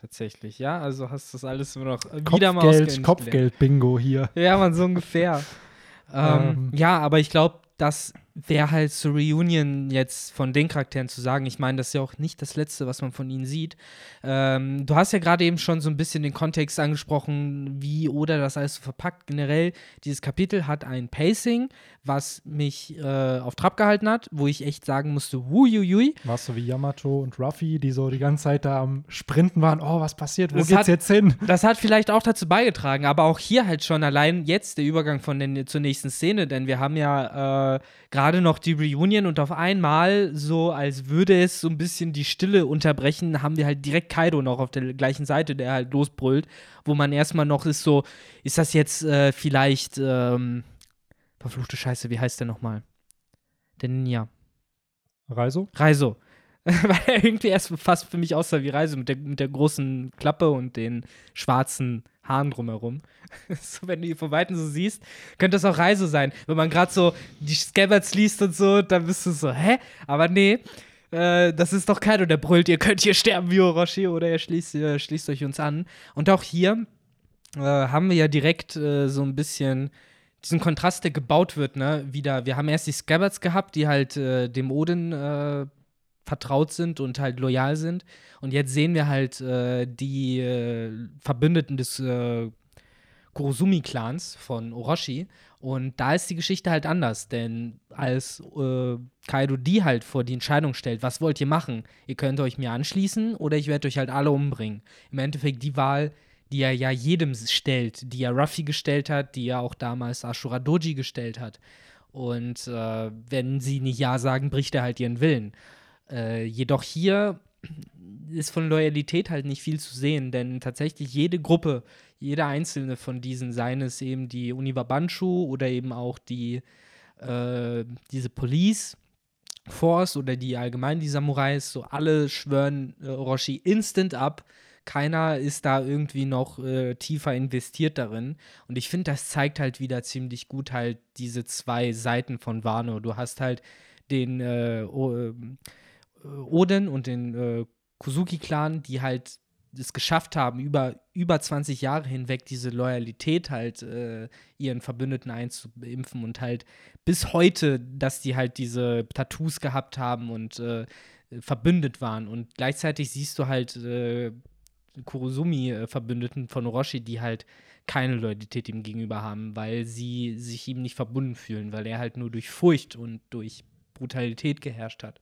Tatsächlich, ja. Also hast du das alles nur noch äh, wieder mal Kopfgeld, gelernt. Kopfgeld-Bingo hier. Ja, man, so ungefähr. ähm, Ähm. ja, aber ich glaube, das wäre halt zur Reunion jetzt von den Charakteren zu sagen. Ich meine, das ist ja auch nicht das Letzte, was man von ihnen sieht. Ähm, du hast ja gerade eben schon so ein bisschen den Kontext angesprochen, wie oder das alles so verpackt. Generell, dieses Kapitel hat ein Pacing, was mich äh, auf Trab gehalten hat, wo ich echt sagen musste, wuiuiui. Warst du wie Yamato und Ruffy, die so die ganze Zeit da am Sprinten waren? Oh, was passiert? Wo Das geht's hat- jetzt hin? Das hat vielleicht auch dazu beigetragen, aber auch hier halt schon allein jetzt der Übergang von den, zur nächsten Szene, denn wir haben ja äh, gerade noch die Reunion und auf einmal, so als würde es so ein bisschen die Stille unterbrechen, haben wir halt direkt Kaido noch auf der gleichen Seite, der halt losbrüllt, wo man erstmal noch ist so, ist das jetzt äh, vielleicht, ähm, verfluchte Scheiße, wie heißt der nochmal? Der Ninja. Reiso? Reiso. Weil er irgendwie erst fast für mich aussah wie Reiso mit der, mit der großen Klappe und den schwarzen Haaren drumherum. so, wenn du ihn von Weitem so siehst, könnte das auch Reiso sein. Wenn man gerade so die Scabbards liest und so, dann bist du so, hä? Aber nee, äh, das ist doch Kaido, der brüllt, ihr könnt hier sterben wie Orochi oder ihr schließt, ihr schließt euch uns an. Und auch hier äh, haben wir ja direkt äh, so ein bisschen diesen Kontrast, der gebaut wird, ne, wieder. Wir haben erst die Scabbards gehabt, die halt äh, dem Odin äh, vertraut sind und halt loyal sind. Und jetzt sehen wir halt äh, die äh, Verbündeten des äh, Kurosumi-Clans von Orochi. Und da ist die Geschichte halt anders, denn als äh, Kaido die halt vor die Entscheidung stellt, was wollt ihr machen? Ihr könnt euch mir anschließen oder ich werde euch halt alle umbringen. Im Endeffekt die Wahl, die er ja jedem stellt, die er Ruffy gestellt hat, die er auch damals Ashura Doji gestellt hat. Und äh, wenn sie nicht Ja sagen, bricht er halt ihren Willen. Äh, jedoch hier ist von Loyalität halt nicht viel zu sehen, denn tatsächlich jede Gruppe, jeder einzelne von diesen, seien es eben die Uniwabanshu oder eben auch die, äh, diese Police Force oder die allgemein die Samurais, so alle schwören äh, Orochi instant ab. Keiner ist da irgendwie noch äh, tiefer investiert darin. Und ich finde, das zeigt halt wieder ziemlich gut halt diese zwei Seiten von Wano. Du hast halt den äh, ähm, Oden und den äh, Kuzuki-Clan, die halt es geschafft haben, über, über 20 Jahre hinweg diese Loyalität halt äh, ihren Verbündeten einzuimpfen und halt bis heute, dass die halt diese Tattoos gehabt haben und äh, verbündet waren. Und gleichzeitig siehst du halt äh, Kurosumi-Verbündeten von Orochi, die halt keine Loyalität ihm gegenüber haben, weil sie sich ihm nicht verbunden fühlen, weil er halt nur durch Furcht und durch Brutalität geherrscht hat.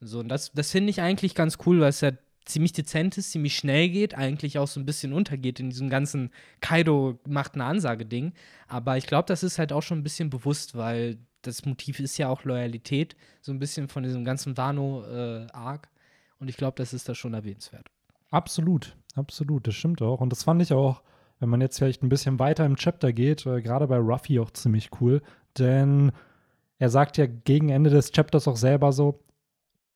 So, und das, das finde ich eigentlich ganz cool, weil es ja ziemlich dezent ist, ziemlich schnell geht, eigentlich auch so ein bisschen untergeht in diesem ganzen Kaido macht eine Ansage-Ding. Aber ich glaube, das ist halt auch schon ein bisschen bewusst, weil das Motiv ist ja auch Loyalität, so ein bisschen von diesem ganzen Wano-Arc. Äh, und ich glaube, das ist da schon erwähnenswert. Absolut, absolut, das stimmt auch. Und das fand ich auch, wenn man jetzt vielleicht ein bisschen weiter im Chapter geht, äh, gerade bei Ruffy auch ziemlich cool. Denn er sagt ja gegen Ende des Chapters auch selber so,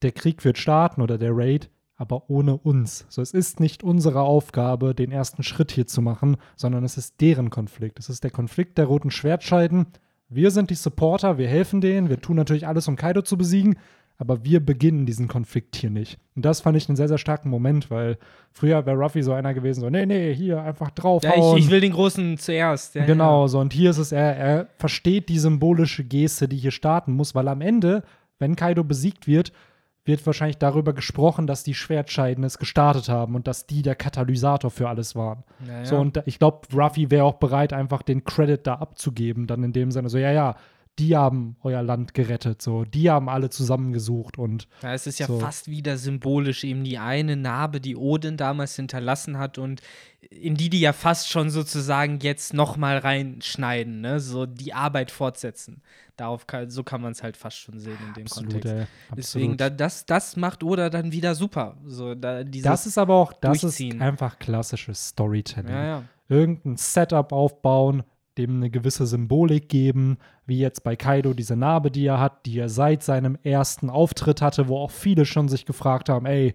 der Krieg wird starten oder der Raid, aber ohne uns. So, es ist nicht unsere Aufgabe, den ersten Schritt hier zu machen, sondern es ist deren Konflikt. Es ist der Konflikt der roten Schwertscheiden. Wir sind die Supporter, wir helfen denen, wir tun natürlich alles, um Kaido zu besiegen, aber wir beginnen diesen Konflikt hier nicht. Und das fand ich einen sehr, sehr starken Moment, weil früher wäre Ruffy so einer gewesen, so, nee, nee, hier einfach draufhauen. Ja, ich, ich will den Großen zuerst. Ja, genau, ja. so. Und hier ist es, er, er versteht die symbolische Geste, die hier starten muss, weil am Ende, wenn Kaido besiegt wird, wird wahrscheinlich darüber gesprochen, dass die Schwertscheiden es gestartet haben und dass die der Katalysator für alles waren. Ja, ja. So, und ich glaube, Ruffy wäre auch bereit, einfach den Credit da abzugeben, dann in dem Sinne, so, ja, ja, die haben euer Land gerettet, so, die haben alle zusammengesucht und. Ja, es ist ja so. fast wieder symbolisch, eben die eine Narbe, die Odin damals hinterlassen hat und in die die ja fast schon sozusagen jetzt nochmal reinschneiden, ne? so die Arbeit fortsetzen. Darauf kann, so kann man es halt fast schon sehen in dem absolut, Kontext. Ey, Deswegen, da, das, das macht Oda dann wieder super. So, da, das ist aber auch, das ist einfach klassisches Storytelling. Ja, ja. Irgendein Setup aufbauen, dem eine gewisse Symbolik geben, wie jetzt bei Kaido diese Narbe, die er hat, die er seit seinem ersten Auftritt hatte, wo auch viele schon sich gefragt haben, ey,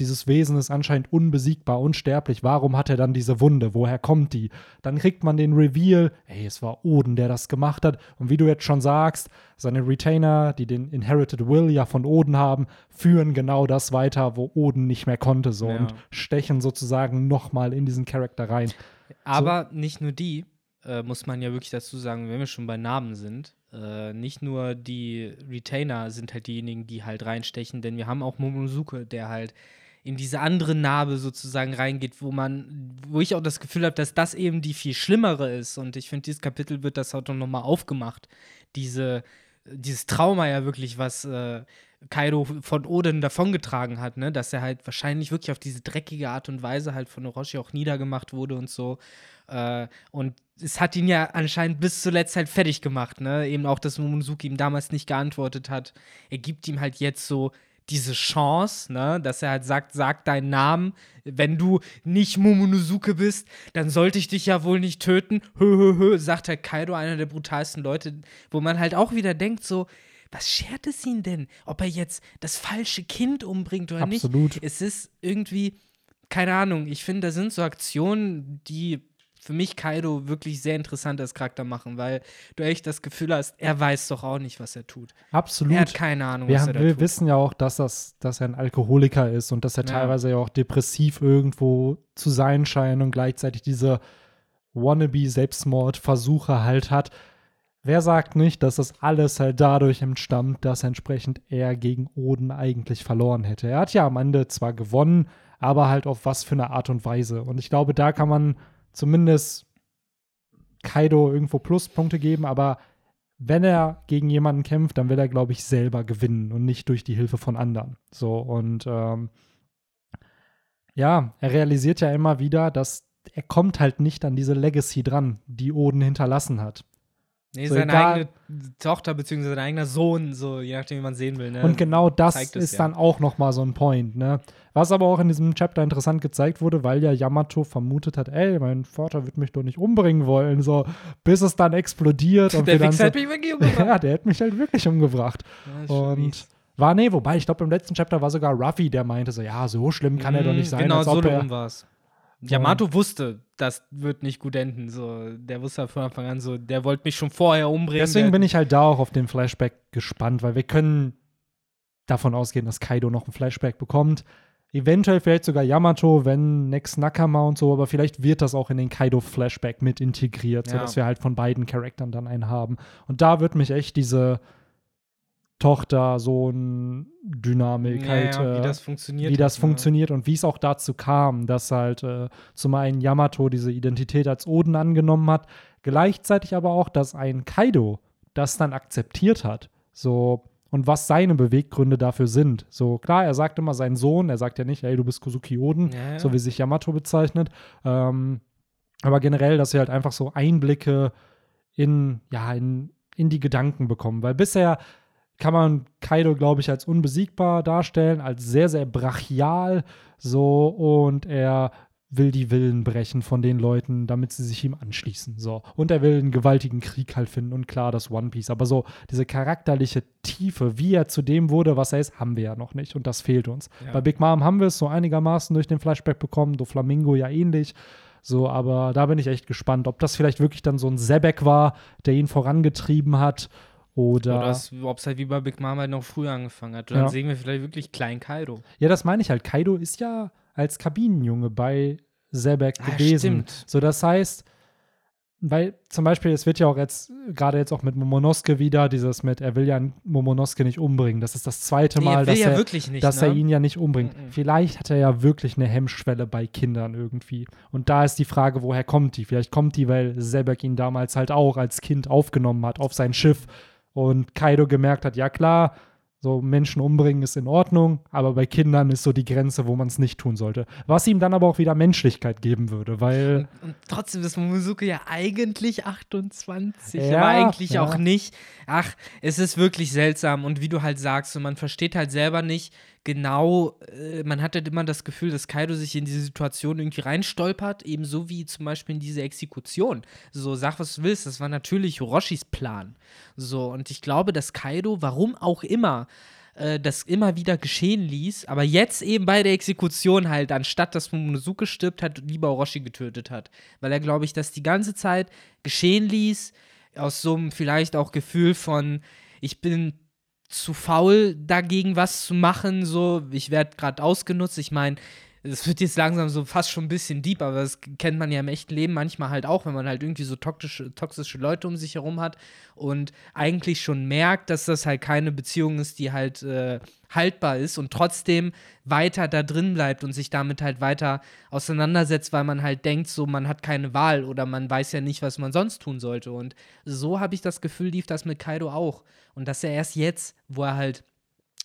dieses Wesen ist anscheinend unbesiegbar, unsterblich. Warum hat er dann diese Wunde? Woher kommt die? Dann kriegt man den Reveal, ey, es war Oden, der das gemacht hat. Und wie du jetzt schon sagst, seine Retainer, die den Inherited Will ja von Oden haben, führen genau das weiter, wo Oden nicht mehr konnte, so ja. und stechen sozusagen nochmal in diesen Charakter rein. Aber so. nicht nur die, äh, muss man ja wirklich dazu sagen, wenn wir schon bei Namen sind, äh, nicht nur die Retainer sind halt diejenigen, die halt reinstechen, denn wir haben auch Momonosuke, der halt in diese andere Narbe sozusagen reingeht, wo man, wo ich auch das Gefühl habe, dass das eben die viel schlimmere ist. Und ich finde, dieses Kapitel wird das auch nochmal aufgemacht. Diese, dieses Trauma ja wirklich, was äh, Kaido von Oden davongetragen hat, ne? Dass er halt wahrscheinlich wirklich auf diese dreckige Art und Weise halt von Orochi auch niedergemacht wurde und so. Äh, und es hat ihn ja anscheinend bis zuletzt halt fertig gemacht, ne? Eben auch, dass Momonosuke ihm damals nicht geantwortet hat. Er gibt ihm halt jetzt so diese Chance, ne, dass er halt sagt, sag deinen Namen. Wenn du nicht Momonosuke bist, dann sollte ich dich ja wohl nicht töten. Hö, hö, hö, sagt halt Kaido, einer der brutalsten Leute, wo man halt auch wieder denkt, so, was schert es ihn denn, ob er jetzt das falsche Kind umbringt oder Absolut. nicht? Es ist irgendwie, keine Ahnung, ich finde, da sind so Aktionen, die für mich Kaido wirklich sehr interessant als Charakter machen, weil du echt das Gefühl hast, er weiß doch auch nicht, was er tut. Absolut. Er hat keine Ahnung, wir was haben, er Wir tut. wissen ja auch, dass, das, dass er ein Alkoholiker ist und dass er ja. teilweise ja auch depressiv irgendwo zu sein scheint und gleichzeitig diese Wannabe-Selbstmordversuche halt hat. Wer sagt nicht, dass das alles halt dadurch entstammt, dass entsprechend er gegen Oden eigentlich verloren hätte? Er hat ja am Ende zwar gewonnen, aber halt auf was für eine Art und Weise. Und ich glaube, da kann man zumindest Kaido irgendwo Pluspunkte geben, aber wenn er gegen jemanden kämpft, dann will er, glaube ich, selber gewinnen und nicht durch die Hilfe von anderen. So, und ähm, ja, er realisiert ja immer wieder, dass er kommt halt nicht an diese Legacy dran, die Oden hinterlassen hat. Nee, so seine egal. eigene Tochter bzw. sein eigener Sohn, so je nachdem, wie man sehen will. Ne? Und genau das ist es, ja. dann auch noch mal so ein Point. Ne? Was aber auch in diesem Chapter interessant gezeigt wurde, weil ja Yamato vermutet hat, ey, mein Vater wird mich doch nicht umbringen wollen, so bis es dann explodiert. und der dann so, hat mich wirklich umgebracht. ja, der hat mich halt wirklich umgebracht. Und war, nee, wobei, ich glaube, im letzten Chapter war sogar Ruffy, der meinte so, ja, so schlimm kann er doch nicht mhm, sein. Genau, so rum war es. Yamato wusste, das wird nicht gut enden. So, der wusste von Anfang an so, der wollte mich schon vorher umbringen. Deswegen bin ich halt da auch auf den Flashback gespannt, weil wir können davon ausgehen, dass Kaido noch ein Flashback bekommt. Eventuell vielleicht sogar Yamato, wenn Next Nakama und so, aber vielleicht wird das auch in den Kaido-Flashback mit integriert, ja. sodass wir halt von beiden Charakteren dann einen haben. Und da wird mich echt diese Tochter-Sohn-Dynamik halt. Ja, ja, wie äh, das funktioniert. wie das hat, ne? funktioniert und wie es auch dazu kam, dass halt äh, zum einen Yamato diese Identität als Oden angenommen hat, gleichzeitig aber auch, dass ein Kaido das dann akzeptiert hat. So, und was seine Beweggründe dafür sind. So, klar, er sagt immer seinen Sohn, er sagt ja nicht, ey, du bist Kozuki Oden, Ja, ja. so wie sich Yamato bezeichnet. Ähm, aber generell, dass wir halt einfach so Einblicke in, ja, in, in die Gedanken bekommen. Weil bisher kann man Kaido, glaube ich, als unbesiegbar darstellen, als sehr, sehr brachial. So, und er will die Willen brechen von den Leuten, damit sie sich ihm anschließen. So. Und er will einen gewaltigen Krieg halt finden und klar, das One Piece. Aber so diese charakterliche Tiefe, wie er zu dem wurde, was er ist, haben wir ja noch nicht. Und das fehlt uns. Ja. Bei Big Mom haben wir es so einigermaßen durch den Flashback bekommen, Do Flamingo ja ähnlich. So, aber da bin ich echt gespannt, ob das vielleicht wirklich dann so ein Sebek war, der ihn vorangetrieben hat. Oder. Oder ob es halt wie bei Big Mom halt noch früher angefangen hat. Und Ja. dann sehen wir vielleicht wirklich Klein Kaido. Ja, das meine ich halt. Kaido ist ja als Kabinenjunge bei Sebek Ah, gewesen. stimmt. So, das heißt, weil zum Beispiel, es wird ja auch jetzt, gerade jetzt auch mit Momonosuke wieder, dieses mit, er will ja Momonosuke nicht umbringen. Das ist das zweite Nee, Mal, er will dass, er, wirklich nicht, dass ne? er ihn ja nicht umbringt. Mhm. Vielleicht hat er ja wirklich eine Hemmschwelle bei Kindern irgendwie. Und da ist die Frage, woher kommt die? Vielleicht kommt die, weil Sebek ihn damals halt auch als Kind aufgenommen hat auf sein Schiff und Kaido gemerkt hat, ja klar, so Menschen umbringen ist in Ordnung, aber bei Kindern ist so die Grenze, wo man es nicht tun sollte. Was ihm dann aber auch wieder Menschlichkeit geben würde, weil Und trotzdem ist Momosuke ja eigentlich 28, Ja, aber eigentlich ja. auch nicht. Ach, es ist wirklich seltsam und wie du halt sagst, so, man versteht halt selber nicht genau, äh, man hat halt immer das Gefühl, dass Kaido sich in diese Situation irgendwie reinstolpert, ebenso wie zum Beispiel in diese Exekution. So, sag was du willst, das war natürlich Orochis Plan. So, und ich glaube, dass Kaido, warum auch immer, äh, das immer wieder geschehen ließ, aber jetzt eben bei der Exekution halt, anstatt dass Momonosuke stirbt, hat lieber Orochi getötet hat. Weil er, glaube ich, das die ganze Zeit geschehen ließ, aus so einem vielleicht auch Gefühl von, ich bin zu faul, dagegen was zu machen, so, ich werde gerade ausgenutzt. Ich meine, es wird jetzt langsam so fast schon ein bisschen deep, aber das kennt man ja im echten Leben manchmal halt auch, wenn man halt irgendwie so toxische, toxische Leute um sich herum hat und eigentlich schon merkt, dass das halt keine Beziehung ist, die halt äh, haltbar ist und trotzdem weiter da drin bleibt und sich damit halt weiter auseinandersetzt, weil man halt denkt, so man hat keine Wahl oder man weiß ja nicht, was man sonst tun sollte. Und so habe ich das Gefühl, lief das mit Kaido auch. Und dass er erst jetzt, wo er halt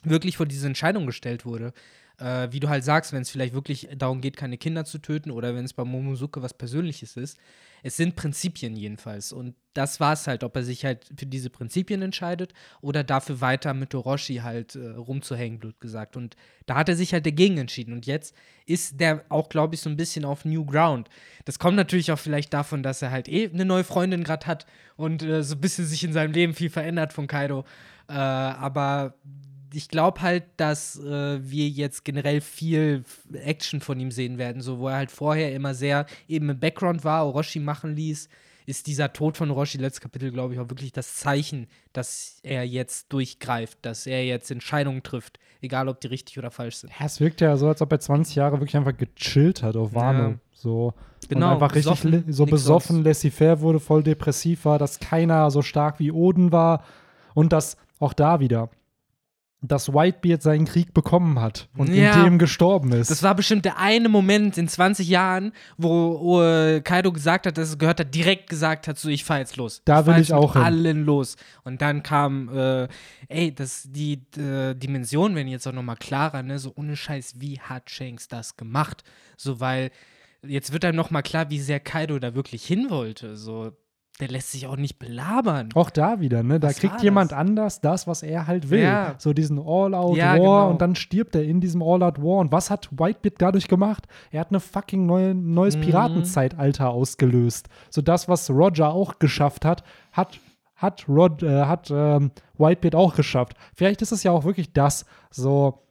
wirklich vor diese Entscheidung gestellt wurde, äh, wie du halt sagst, wenn es vielleicht wirklich darum geht, keine Kinder zu töten oder wenn es bei Momosuke was Persönliches ist. Es sind Prinzipien jedenfalls. Und das war es halt, ob er sich halt für diese Prinzipien entscheidet oder dafür weiter mit Orochi halt äh, rumzuhängen, blöd gesagt. Und da hat er sich halt dagegen entschieden. Und jetzt ist der auch, glaube ich, so ein bisschen auf New Ground. Das kommt natürlich auch vielleicht davon, dass er halt eh eine neue Freundin gerade hat und äh, so ein bisschen sich in seinem Leben viel verändert von Kaido. Äh, aber ich glaube halt, dass äh, wir jetzt generell viel Action von ihm sehen werden, so wo er halt vorher immer sehr eben im Background war, Orochi machen ließ, ist dieser Tod von Orochi, letztes Kapitel, glaube ich, auch wirklich das Zeichen, dass er jetzt durchgreift, dass er jetzt Entscheidungen trifft, egal ob die richtig oder falsch sind. Ja, es wirkt ja so, als ob er 20 Jahre wirklich einfach gechillt hat auf Wano. Ja. So. Genau, und einfach richtig besoffen, li- so besoffen, laissez-faire wurde, voll depressiv war, dass keiner so stark wie Oden war und dass auch da wieder, dass Whitebeard seinen Krieg bekommen hat und Ja. in dem gestorben ist. Das war bestimmt der eine Moment in 20 Jahren, wo, wo Kaido gesagt hat, dass es gehört hat, direkt gesagt hat, so ich fahr jetzt los. Da will ich jetzt mit auch hin. allen los. Und dann kam, äh, ey, das, die äh, Dimensionen werden jetzt auch noch mal klarer, ne? So ohne Scheiß, wie hat Shanks das gemacht? So, weil jetzt wird einem noch mal klar, wie sehr Kaido da wirklich hin wollte. So, der lässt sich auch nicht belabern. auch da wieder, ne? Da Was kriegt war jemand das? anders das, was er halt will. Ja. So diesen All-Out-War Ja, genau. und dann stirbt er in diesem All-Out-War. Und was hat Whitebeard dadurch gemacht? Er hat eine fucking neue, neues Mhm. Piratenzeitalter ausgelöst. So das, was Roger auch geschafft hat, hat hat Rod, äh, hat ähm, Whitebeard auch geschafft. Vielleicht ist es ja auch wirklich das. So,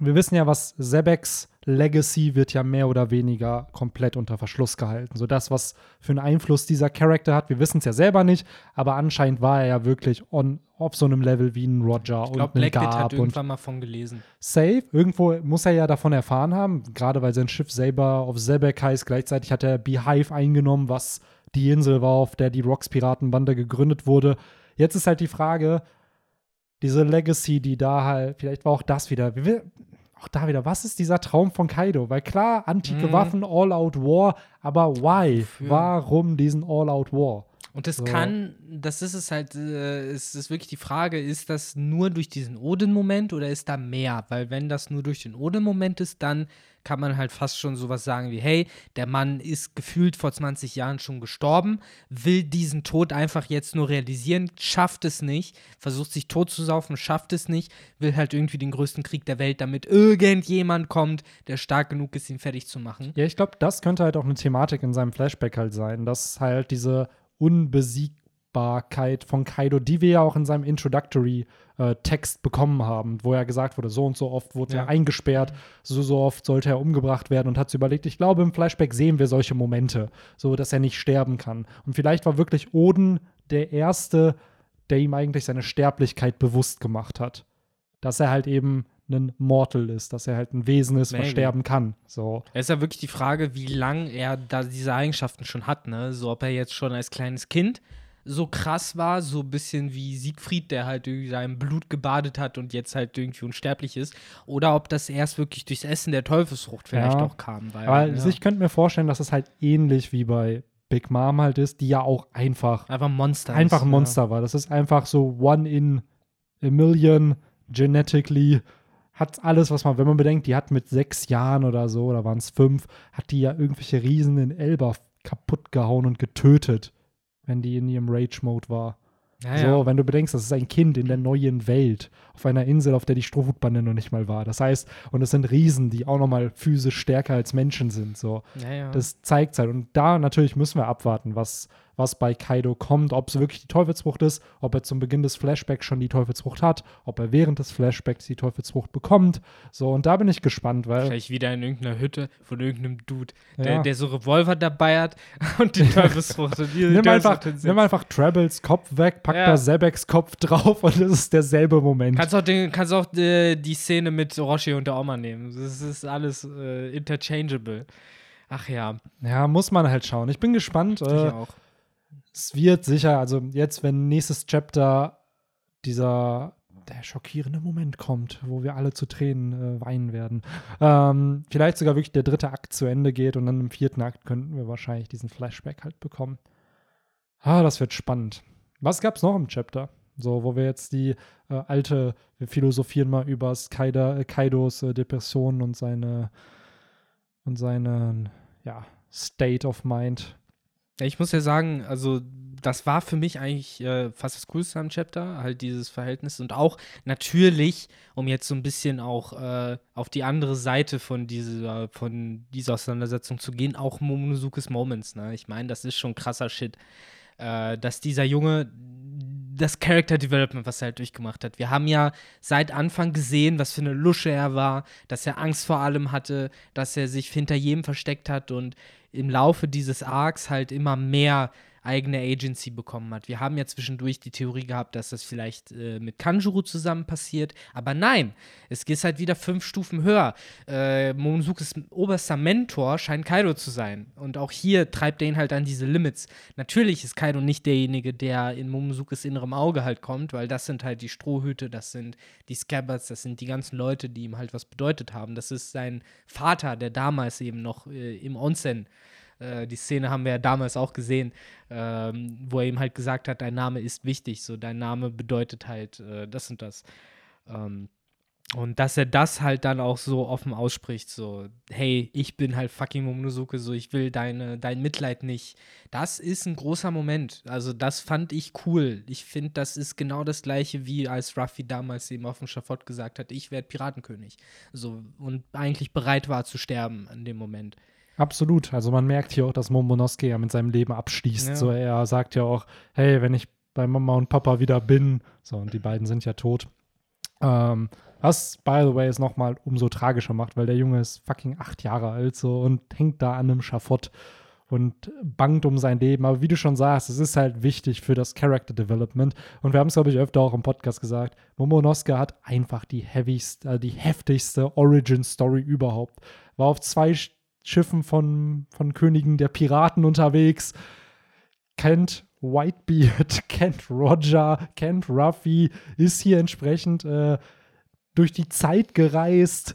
wir wissen ja, was Sebeks Legacy wird ja mehr oder weniger komplett unter Verschluss gehalten. So das, was für einen Einfluss dieser Charakter hat, wir wissen es ja selber nicht, aber anscheinend war er ja wirklich on, auf so einem Level wie ein Roger ich und glaube, ein Blackbeard hat und irgendwann mal von gelesen. Safe. Irgendwo muss er ja davon erfahren haben, gerade weil sein Schiff Saber auf Sebek heißt. Gleichzeitig hat er Beehive eingenommen, was die Insel war, auf der die Rocks Piratenbande gegründet wurde. Jetzt ist halt die Frage, diese Legacy, die da halt, vielleicht war auch das wieder, wie wir, auch da wieder, was ist dieser Traum von Kaido? Weil klar, antike Mhm. Waffen, All-Out War, aber why? Wofür? Warum diesen All-Out War? Und das So. kann, das ist es halt, äh, es ist wirklich die Frage, ist das nur durch diesen Odin-Moment oder ist da mehr? Weil wenn das nur durch den Odin-Moment ist, dann kann man halt fast schon sowas sagen wie, hey, der Mann ist gefühlt vor 20 Jahren schon gestorben, will diesen Tod einfach jetzt nur realisieren, schafft es nicht, versucht sich tot zu saufen, schafft es nicht, will halt irgendwie den größten Krieg der Welt, damit irgendjemand kommt, der stark genug ist, ihn fertig zu machen. Ja, ich glaube, das könnte halt auch eine Thematik in seinem Flashback halt sein, dass halt diese Unbesiegbarkeit von Kaido, die wir ja auch in seinem Introductory-Text bekommen haben, wo ja gesagt wurde, so und so oft wurde Ja. er eingesperrt, so so oft sollte er umgebracht werden und hat sich überlegt, ich glaube, im Flashback sehen wir solche Momente, so dass er nicht sterben kann. Und vielleicht war wirklich Oden der Erste, der ihm eigentlich seine Sterblichkeit bewusst gemacht hat. Dass er halt eben ein Mortal ist, dass er halt ein Wesen ist, was Maybe. sterben kann. So. Es ist ja wirklich die Frage, wie lang er da diese Eigenschaften schon hat, ne? So, ob er jetzt schon als kleines Kind so krass war, so ein bisschen wie Siegfried, der halt irgendwie sein Blut gebadet hat und jetzt halt irgendwie unsterblich ist, oder ob das erst wirklich durchs Essen der Teufelsfrucht vielleicht Ja. auch kam. Weil, Aber ja, ich könnte mir vorstellen, dass es halt ähnlich wie bei Big Mom halt ist, die ja auch einfach, einfach ein Monster einfach ist, ein Monster war. Das ist einfach so one in a million, genetically, hat alles, was man, wenn man bedenkt, die hat mit sechs Jahren oder so, oder waren es fünf, hat die ja irgendwelche Riesen in Elba kaputt gehauen und getötet, wenn die in ihrem Rage-Mode war. Ja, so, ja. wenn du bedenkst, das ist ein Kind in der neuen Welt, auf einer Insel, auf der die Strohhutbande noch nicht mal war. Das heißt, und es sind Riesen, die auch noch mal physisch stärker als Menschen sind. So, ja, das zeigt halt. Und da natürlich müssen wir abwarten, was, was bei Kaido kommt, ob es wirklich die Teufelsfrucht ist, ob er zum Beginn des Flashbacks schon die Teufelsfrucht hat, ob er während des Flashbacks die Teufelsfrucht bekommt. So, und da bin ich gespannt, weil Vielleicht wieder in irgendeiner Hütte von irgendeinem Dude, der, Ja. der so Revolver dabei hat und die Teufelsfrucht. und die nimm einfach, nimm einfach Trebles Kopf weg, pack Ja. da Sebeks Kopf drauf und es ist derselbe Moment. Kannst auch, den, kannst auch äh, die Szene mit Orochi und der Oma nehmen. Das ist alles äh, interchangeable. Ach ja, ja, muss man halt schauen. Ich bin gespannt. ich Äh, auch. Es wird sicher, also jetzt, wenn nächstes Chapter dieser der schockierende Moment kommt, wo wir alle zu Tränen äh, weinen werden, ähm, vielleicht sogar wirklich der dritte Akt zu Ende geht und dann im vierten Akt könnten wir wahrscheinlich diesen Flashback halt bekommen. Ah, das wird spannend. Was gab's noch im Chapter? So, wo wir jetzt die äh, alte, wir philosophieren mal über Kaida, äh, Kaidos äh, Depression und seine und seinen, ja, State of Mind. Ich muss ja sagen, also das war für mich eigentlich äh, fast das Coolste am Chapter, halt dieses Verhältnis und auch natürlich, um jetzt so ein bisschen auch äh, auf die andere Seite von dieser, von dieser Auseinandersetzung zu gehen, auch Momonozukes Moments, ne? Ich meine, das ist schon krasser Shit, äh, dass dieser Junge das Character Development, was er halt durchgemacht hat. Wir haben ja seit Anfang gesehen, was für eine Lusche er war, dass er Angst vor allem hatte, dass er sich hinter jedem versteckt hat und im Laufe dieses Arcs halt immer mehr eigene Agency bekommen hat. Wir haben ja zwischendurch die Theorie gehabt, dass das vielleicht äh, mit Kanjuro zusammen passiert, aber nein, es geht halt wieder fünf Stufen höher. Äh, Momonozukes oberster Mentor scheint Kaido zu sein und auch hier treibt er ihn halt an diese Limits. Natürlich ist Kaido nicht derjenige, der in Momonozukes innerem Auge halt kommt, weil das sind halt die Strohhüte, das sind die Scabbards, das sind die ganzen Leute, die ihm halt was bedeutet haben. Das ist sein Vater, der damals eben noch äh, im Onsen äh, die Szene haben wir ja damals auch gesehen, ähm, wo er ihm halt gesagt hat, dein Name ist wichtig, so dein Name bedeutet halt äh, das und das. Ähm, und dass er das halt dann auch so offen ausspricht, so, hey, ich bin halt fucking Momonosuke, so, ich will deine, dein Mitleid nicht. Das ist ein großer Moment. Also, das fand ich cool. Ich finde, das ist genau das gleiche, wie als Ruffy damals eben auf dem Schafott gesagt hat, ich werde Piratenkönig. So, und eigentlich bereit war zu sterben in dem Moment. Absolut. Also man merkt hier auch, dass Momonosuke ja mit seinem Leben abschließt. Ja. So, er sagt ja auch, hey, wenn ich bei Mama und Papa wieder bin, so, und die beiden sind ja tot. Ähm, was, by the way, es nochmal umso tragischer macht, weil der Junge ist fucking acht Jahre alt so und hängt da an einem Schafott und bangt um sein Leben. Aber wie du schon sagst, es ist halt wichtig für das Character Development. Und wir haben es, glaube ich, öfter auch im Podcast gesagt. Momonosuke hat einfach die heavyste, äh, die heftigste Origin-Story überhaupt. War auf zwei Schiffen von, von Königen der Piraten unterwegs, kennt Whitebeard, kennt Roger, kennt Ruffy, ist hier entsprechend äh, durch die Zeit gereist.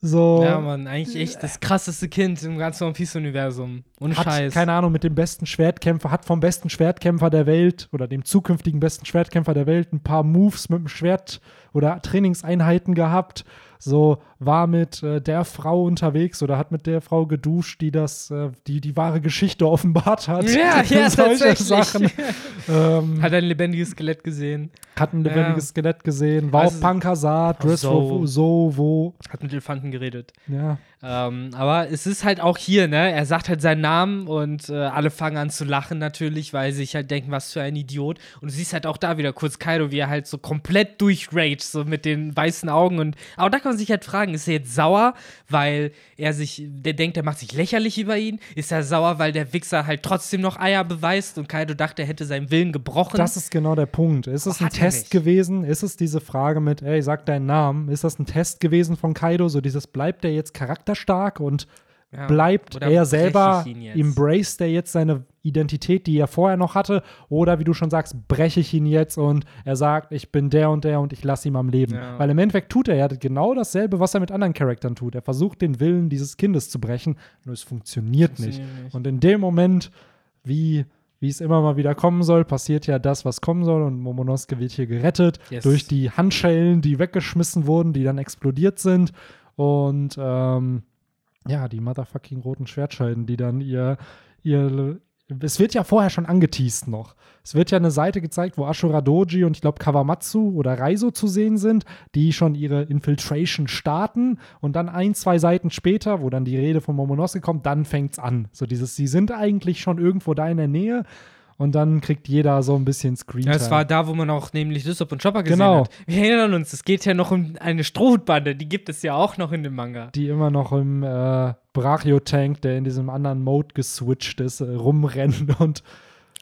So, Ja, Mann, eigentlich echt das krasseste Kind im ganzen One Piece-Universum. Ohne hat, Scheiß. keine Ahnung, mit dem besten Schwertkämpfer, hat vom besten Schwertkämpfer der Welt oder dem zukünftigen besten Schwertkämpfer der Welt ein paar Moves mit dem Schwert oder Trainingseinheiten gehabt. So war mit äh, der Frau unterwegs oder hat mit der Frau geduscht, die das, äh, die die wahre Geschichte offenbart hat. Ja, ja, Solche. Sachen. ähm, Hat ein lebendiges Skelett gesehen. hat ein lebendiges Ja. Skelett gesehen, war Also- auf Pankasat, Dress so. so, wo, Hat mit Elefanten geredet. ja. Ähm, aber es ist halt auch hier, ne? Er sagt halt seinen Namen und äh, alle fangen an zu lachen natürlich, weil sie sich halt denken, was für ein Idiot. Und du siehst halt auch da wieder kurz Kaido, wie er halt so komplett durchrage, so mit den weißen Augen. Und auch da kann man sich halt fragen, ist er jetzt sauer, weil er sich, der denkt, er macht sich lächerlich über ihn? Ist er sauer, weil der Wichser halt trotzdem noch Eier beweist und Kaido dachte, er hätte seinen Willen gebrochen? Das ist genau der Punkt. Ist es Aber ein Test nicht. gewesen? Ist es diese Frage mit, ey, sag deinen Namen? Ist das ein Test gewesen von Kaido? So dieses, bleibt er jetzt charakterstark und Ja. bleibt er selber, ich ihn jetzt? embraced er jetzt seine Identität, die er vorher noch hatte? Oder wie du schon sagst, breche ich ihn jetzt und er sagt, ich bin der und der und ich lasse ihn am Leben. Ja. Weil im Endeffekt tut er ja genau dasselbe, was er mit anderen Charakteren tut. Er versucht, den Willen dieses Kindes zu brechen, nur es funktioniert, nicht. Funktioniert nicht. Und in dem Moment, wie wie es immer mal wieder kommen soll, passiert ja das, was kommen soll. Und Momonosuke wird hier gerettet Yes. durch die Handschellen, die weggeschmissen wurden, die dann explodiert sind. Und ähm, ja, die motherfucking roten Schwertscheiden, die dann ihr, ihr. Es wird ja vorher schon angeteased noch. Es wird ja eine Seite gezeigt, wo Ashura Doji und ich glaube Kawamatsu oder Raizo zu sehen sind, die schon ihre Infiltration starten. Und dann ein, zwei Seiten später, wo dann die Rede von Momonosuke kommt, dann fängt's an. So dieses, sie sind eigentlich schon irgendwo da in der Nähe. Und dann kriegt jeder so ein bisschen Screen. Ja, es war da, wo man auch nämlich Lysop und Chopper gesehen Genau. hat. Wir erinnern uns, es geht ja noch um eine Strohhutbande, die gibt es ja auch noch in dem Manga. die immer noch im äh, Brachio-Tank, der in diesem anderen Mode geswitcht ist, äh, rumrennen und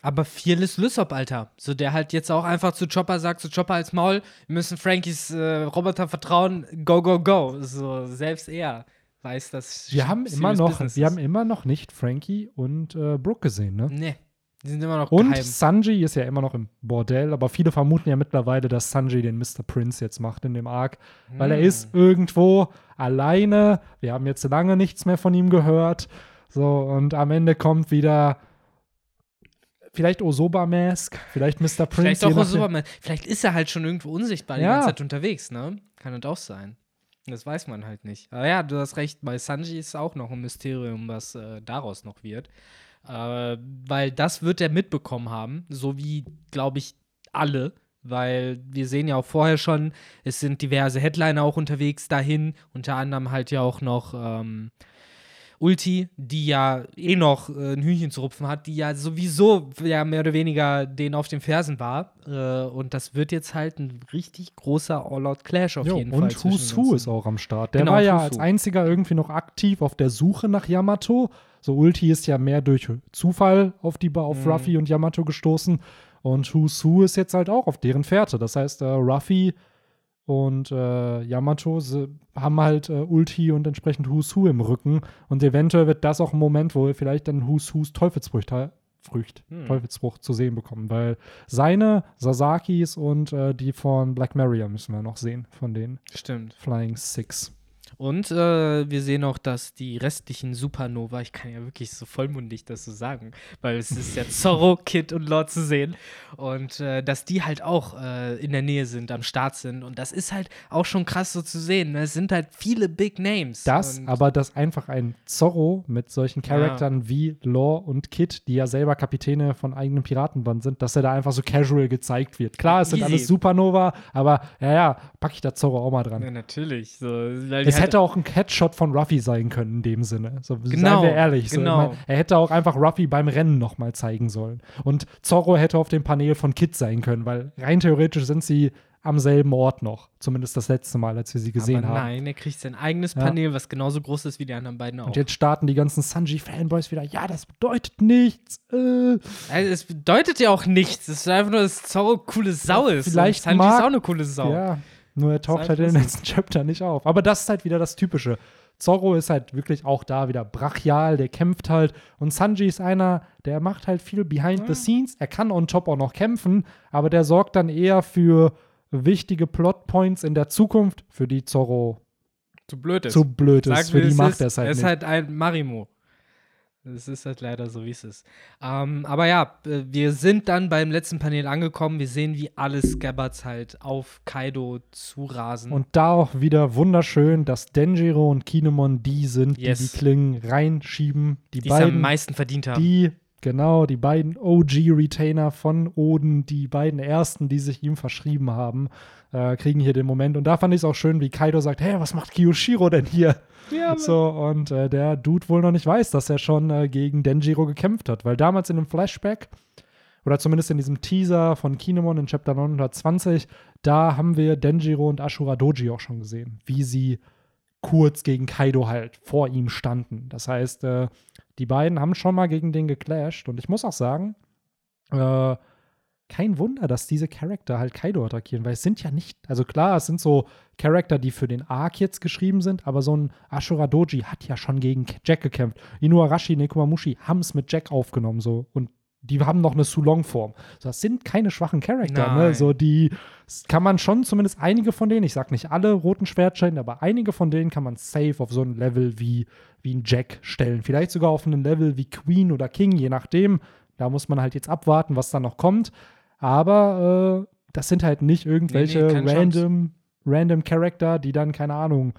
Aber Fearless Lysop, Alter. So, der halt jetzt auch einfach zu Chopper sagt, zu Chopper als Maul, wir müssen Frankies äh, Roboter vertrauen, go, go, go. So, selbst er weiß, dass wir haben immer noch, wir ist. haben immer noch nicht Frankie und äh, Brooke gesehen, ne? Nee, die sind immer noch Und geheim. Sanji ist ja immer noch im Bordell, aber viele vermuten ja mittlerweile, dass Sanji den Mr. Prince jetzt macht in dem Arc, weil er Hm. ist irgendwo alleine. Wir haben jetzt lange nichts mehr von ihm gehört. So, und am Ende kommt wieder vielleicht Osoba Mask, vielleicht Mr. Prince. Vielleicht auch nachdem. Superman. Vielleicht ist er halt schon irgendwo unsichtbar die Ja. ganze Zeit unterwegs, ne? Kann das auch sein. Das weiß man halt nicht. Aber ja, du hast recht, bei Sanji ist auch noch ein Mysterium, was äh, daraus noch wird. Äh, weil das wird er mitbekommen haben, so wie, glaube ich, alle. Weil wir sehen ja auch vorher schon, es sind diverse Headliner auch unterwegs dahin, unter anderem halt ja auch noch ähm, Ulti, die ja eh noch äh, ein Hühnchen zu rupfen hat, die ja sowieso ja mehr oder weniger den auf den Fersen war. Äh, und das wird jetzt halt ein richtig großer All-Out-Clash auf Jo, jeden Fall. und Who's Who ist auch am Start. Der Genau, war ja als einziger irgendwie noch aktiv auf der Suche nach Yamato. So Ulti ist ja mehr durch Zufall auf die auf Mhm. Ruffy und Yamato gestoßen. Und Who's Who ist jetzt halt auch auf deren Fährte. Das heißt, äh, Ruffy und äh, Yamato haben halt äh, Ulti und entsprechend Who's Who im Rücken. Und eventuell wird das auch ein Moment, wo wir vielleicht dann Who's Who's Teufelsfrucht, Frücht, Hm. Teufelsfrucht zu sehen bekommen. Weil seine, Sasakis und äh, die von Black Maria müssen wir noch sehen, von den Stimmt. Flying Six. Und äh, wir sehen auch, dass die restlichen Supernova, ich kann ja wirklich so vollmundig das so sagen, weil es ist ja Zorro, Kid und Lord zu sehen. Und äh, dass die halt auch äh, in der Nähe sind, am Start sind. Und das ist halt auch schon krass so zu sehen. Ne? Es sind halt viele Big Names. Das, aber dass einfach ein Zorro mit solchen Charakteren wie Law und Kid, die ja selber Kapitäne von eigenem Piratenband sind, dass er da einfach so casual gezeigt wird. Klar, es sind Easy. alles Supernova, aber ja, ja, packe ich da Zorro auch mal dran. Ja, natürlich. So, weil Es halt- hätte auch ein Catshot von Ruffy sein können in dem Sinne. So, Genau, seien wir ehrlich. So, genau. ich mein, er hätte auch einfach Ruffy beim Rennen nochmal zeigen sollen. Und Zorro hätte auf dem Panel von Kid sein können, weil rein theoretisch sind sie am selben Ort noch. Zumindest das letzte Mal, als wir sie gesehen aber haben. Nein, er kriegt sein eigenes Ja. Panel, was genauso groß ist wie die anderen beiden auch. Und jetzt starten die ganzen Sanji-Fanboys wieder. Ja, das bedeutet nichts. Äh. also, es bedeutet ja auch nichts. Es ist einfach nur, dass Zorro coole Sau ist. vielleicht Sanji mag- ist auch eine coole Sau. Ja, nur er taucht Ist halt in den letzten Chapter nicht auf. Aber das ist halt wieder das Typische. Zorro ist halt wirklich auch da wieder brachial, der kämpft halt. Und Sanji ist einer, der macht halt viel behind Ja. the scenes. Er kann on top auch noch kämpfen, aber der sorgt dann eher für wichtige Plotpoints in der Zukunft, für die Zorro Zu blöd zu blöd ist. Sagen Für die macht ist, er es halt Es ist nicht. halt ein Marimo. Es ist halt leider so, wie es ist. Ähm, aber ja, äh, wir sind dann beim letzten Panel angekommen. Wir sehen, wie alle Scabbards halt auf Kaido zurasen. Und da auch wieder wunderschön, dass Denjiro und Kinemon die sind, Yes. die die Klingen reinschieben. Die, die es am beiden, meisten verdient haben. die, genau, die beiden OG-Retainer von Oden, die beiden ersten, die sich ihm verschrieben haben, äh, kriegen hier den Moment. Und da fand ich es auch schön, wie Kaido sagt: Hey, was macht Kiyoshiro denn hier? ja, So, und äh, der Dude wohl noch nicht weiß, dass er schon äh, gegen Denjiro gekämpft hat, weil damals in dem Flashback oder zumindest in diesem Teaser von Kinemon in Chapter 920, da haben wir Denjiro und Ashura Doji auch schon gesehen, wie sie kurz gegen Kaido halt vor ihm standen. Das heißt, äh, die beiden haben schon mal gegen den geclasht und ich muss auch sagen, äh, kein Wunder, dass diese Charakter halt Kaido attackieren, weil es sind ja nicht, also klar, es sind so Charakter, die für den Arc jetzt geschrieben sind, aber so ein Ashura Doji hat ja schon gegen Jack gekämpft. Inuarashi, Nekomamushi haben es mit Jack aufgenommen, so und die haben noch eine Sulong-Form. So, das sind keine schwachen Charakter, ne? So, die kann man schon, zumindest einige von denen, ich sag nicht alle roten Schwertscheiden, aber einige von denen kann man safe auf so ein Level wie, wie ein Jack stellen. Vielleicht sogar auf ein Level wie Queen oder King, je nachdem. Da muss man halt jetzt abwarten, was da noch kommt. Aber äh, das sind halt nicht irgendwelche keine Chance. random, random Charakter, die dann, keine Ahnung,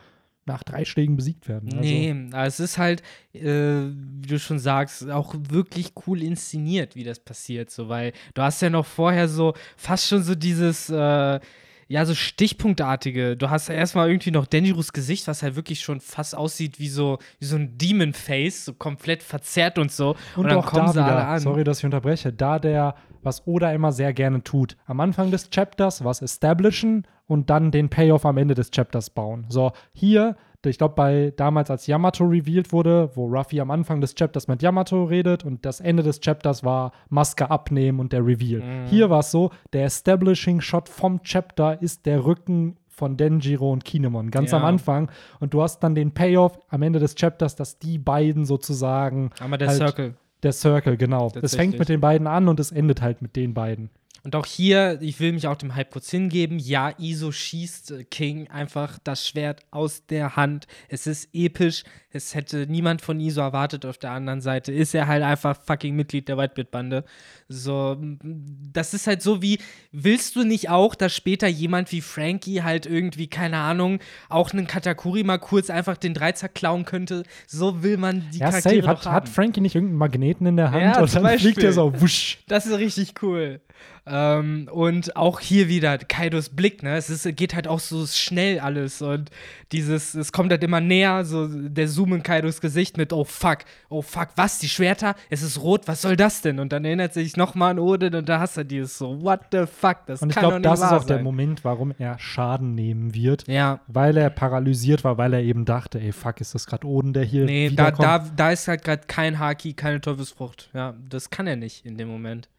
nach drei Schlägen besiegt werden. Also, Nee, es ist halt, äh, wie du schon sagst, auch wirklich cool inszeniert, wie das passiert, so, weil du hast ja noch vorher so fast schon so dieses, äh, ja, so stichpunktartige. Du hast ja erstmal irgendwie noch Denjiros Gesicht, was halt wirklich schon fast aussieht wie so, wie so ein Demon-Face, so komplett verzerrt und so. Und, Und, dann auch kommen da sie alle wieder, an. sorry, dass ich unterbreche, da der, was Oda immer sehr gerne tut, am Anfang des Chapters was establishen und dann den Payoff am Ende des Chapters bauen. So, hier, ich glaube, bei damals, als Yamato revealed wurde, wo Ruffy am Anfang des Chapters mit Yamato redet und das Ende des Chapters war Maske abnehmen und der Reveal. Mhm. Hier war es so, der Establishing Shot vom Chapter ist der Rücken von Denjiro und Kinemon, ganz Ja. am Anfang. Und du hast dann den Payoff am Ende des Chapters, dass die beiden sozusagen Einmal der halt- Circle. der Circle, genau. Es fängt mit den beiden an und es endet halt mit den beiden. Und auch hier, ich will mich auch dem Hype kurz hingeben. Ja, Iso schießt äh, King einfach das Schwert aus der Hand. Es ist episch. Es hätte niemand von Iso erwartet. Auf der anderen Seite ist er halt einfach fucking Mitglied der Whitebeard-Bande. So, das ist halt so wie, willst du nicht auch, dass später jemand wie Frankie halt irgendwie, keine Ahnung, auch einen Katakuri mal kurz einfach den Dreizack klauen könnte? So will man die Ja, Charaktere safe. Hat, hat Frankie nicht irgendeinen Magneten in der Hand Ja, und dann fliegt Beispiel. er so wusch. Das ist richtig cool. Ähm, und auch hier wieder Kaidos Blick, ne? Es ist, geht halt auch so schnell alles und dieses, es kommt halt immer näher, so der Zoom in Kaidos Gesicht mit, oh fuck, oh fuck, was, die Schwerter? Es ist rot, was soll das denn? Und dann erinnert sich nochmal an Odin und da hast du dieses so, what the fuck, das Und ich glaube, das ist auch der sein. Moment, warum er Schaden nehmen wird. Ja, Weil er paralysiert war, weil er eben dachte, ey, fuck, ist das gerade Oden, der hier nee, da, da, da ist halt gerade kein Haki, keine Teufelsfrucht. Ja, das kann er nicht in dem Moment,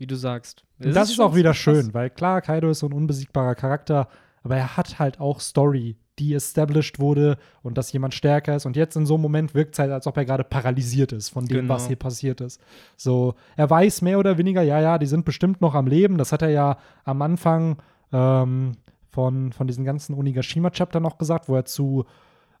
wie du sagst. Und das ist schon auch wieder krass. schön, weil klar, Kaido ist so ein unbesiegbarer Charakter, aber er hat halt auch Story, die established wurde und dass jemand stärker ist. Und jetzt in so einem Moment wirkt es halt, als ob er gerade paralysiert ist von dem, Genau. was hier passiert ist. So, er weiß mehr oder weniger, ja, ja, die sind bestimmt noch am Leben. Das hat er ja am Anfang ähm, von, von diesen ganzen Onigashima-Chapter noch gesagt, wo er zu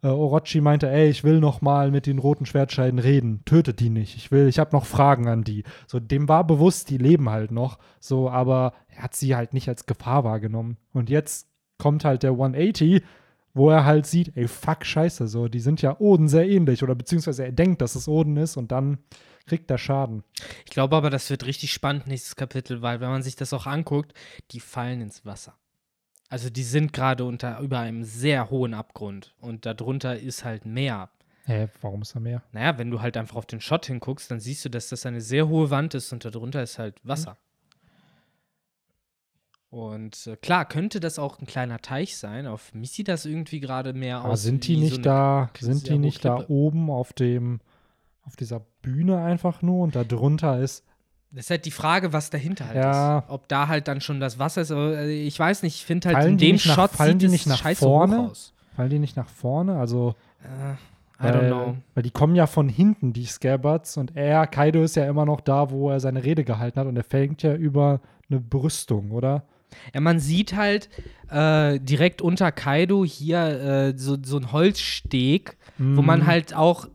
äh, Orochi meinte, ey, ich will noch mal mit den roten Schwertscheiden reden. Tötet die nicht. Ich will, ich habe noch Fragen an die. So, dem war bewusst, die leben halt noch. So, aber er hat sie halt nicht als Gefahr wahrgenommen. Und jetzt kommt halt der 180, wo er halt sieht, ey, fuck, scheiße, so, die sind ja Oden sehr ähnlich. Oder beziehungsweise er denkt, dass es Oden ist und dann kriegt er Schaden. Ich glaube aber, das wird richtig spannend, nächstes Kapitel, weil wenn man sich das auch anguckt, die fallen ins Wasser. Also die sind gerade unter über einem sehr hohen Abgrund und darunter ist halt Meer. Hä, warum ist da mehr? Naja, wenn du halt einfach auf den Shot hinguckst, dann siehst du, dass das eine sehr hohe Wand ist und darunter ist halt Wasser. Und äh, klar, könnte das auch ein kleiner Teich sein. Auf mich sieht das irgendwie gerade mehr Aber aus. sind die nicht so da, sind die nicht da oben auf dem, auf dieser Bühne einfach nur und da drunter ist Das ist halt die Frage, was dahinter halt Ja. ist. Ob da halt dann schon das Wasser ist. Aber, äh, ich weiß nicht, ich finde halt Fallen in dem nicht nach- Shot fallen sieht die es nicht nach scheiße vorne? Fallen die nicht nach vorne? Also, Äh, I Weil, don't know. weil die kommen ja von hinten, die Scabbards, und er, Kaido, ist ja immer noch da, wo er seine Rede gehalten hat, und er fängt ja über eine Brüstung, oder? Ja, man sieht halt äh, direkt unter Kaido hier äh, so, so ein Holzsteg, wo man Mhm. halt auch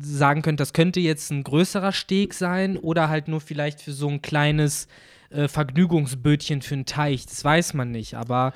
sagen könnte, das könnte jetzt ein größerer Steg sein oder halt nur vielleicht für so ein kleines äh, Vergnügungsbötchen für einen Teich. Das weiß man nicht, aber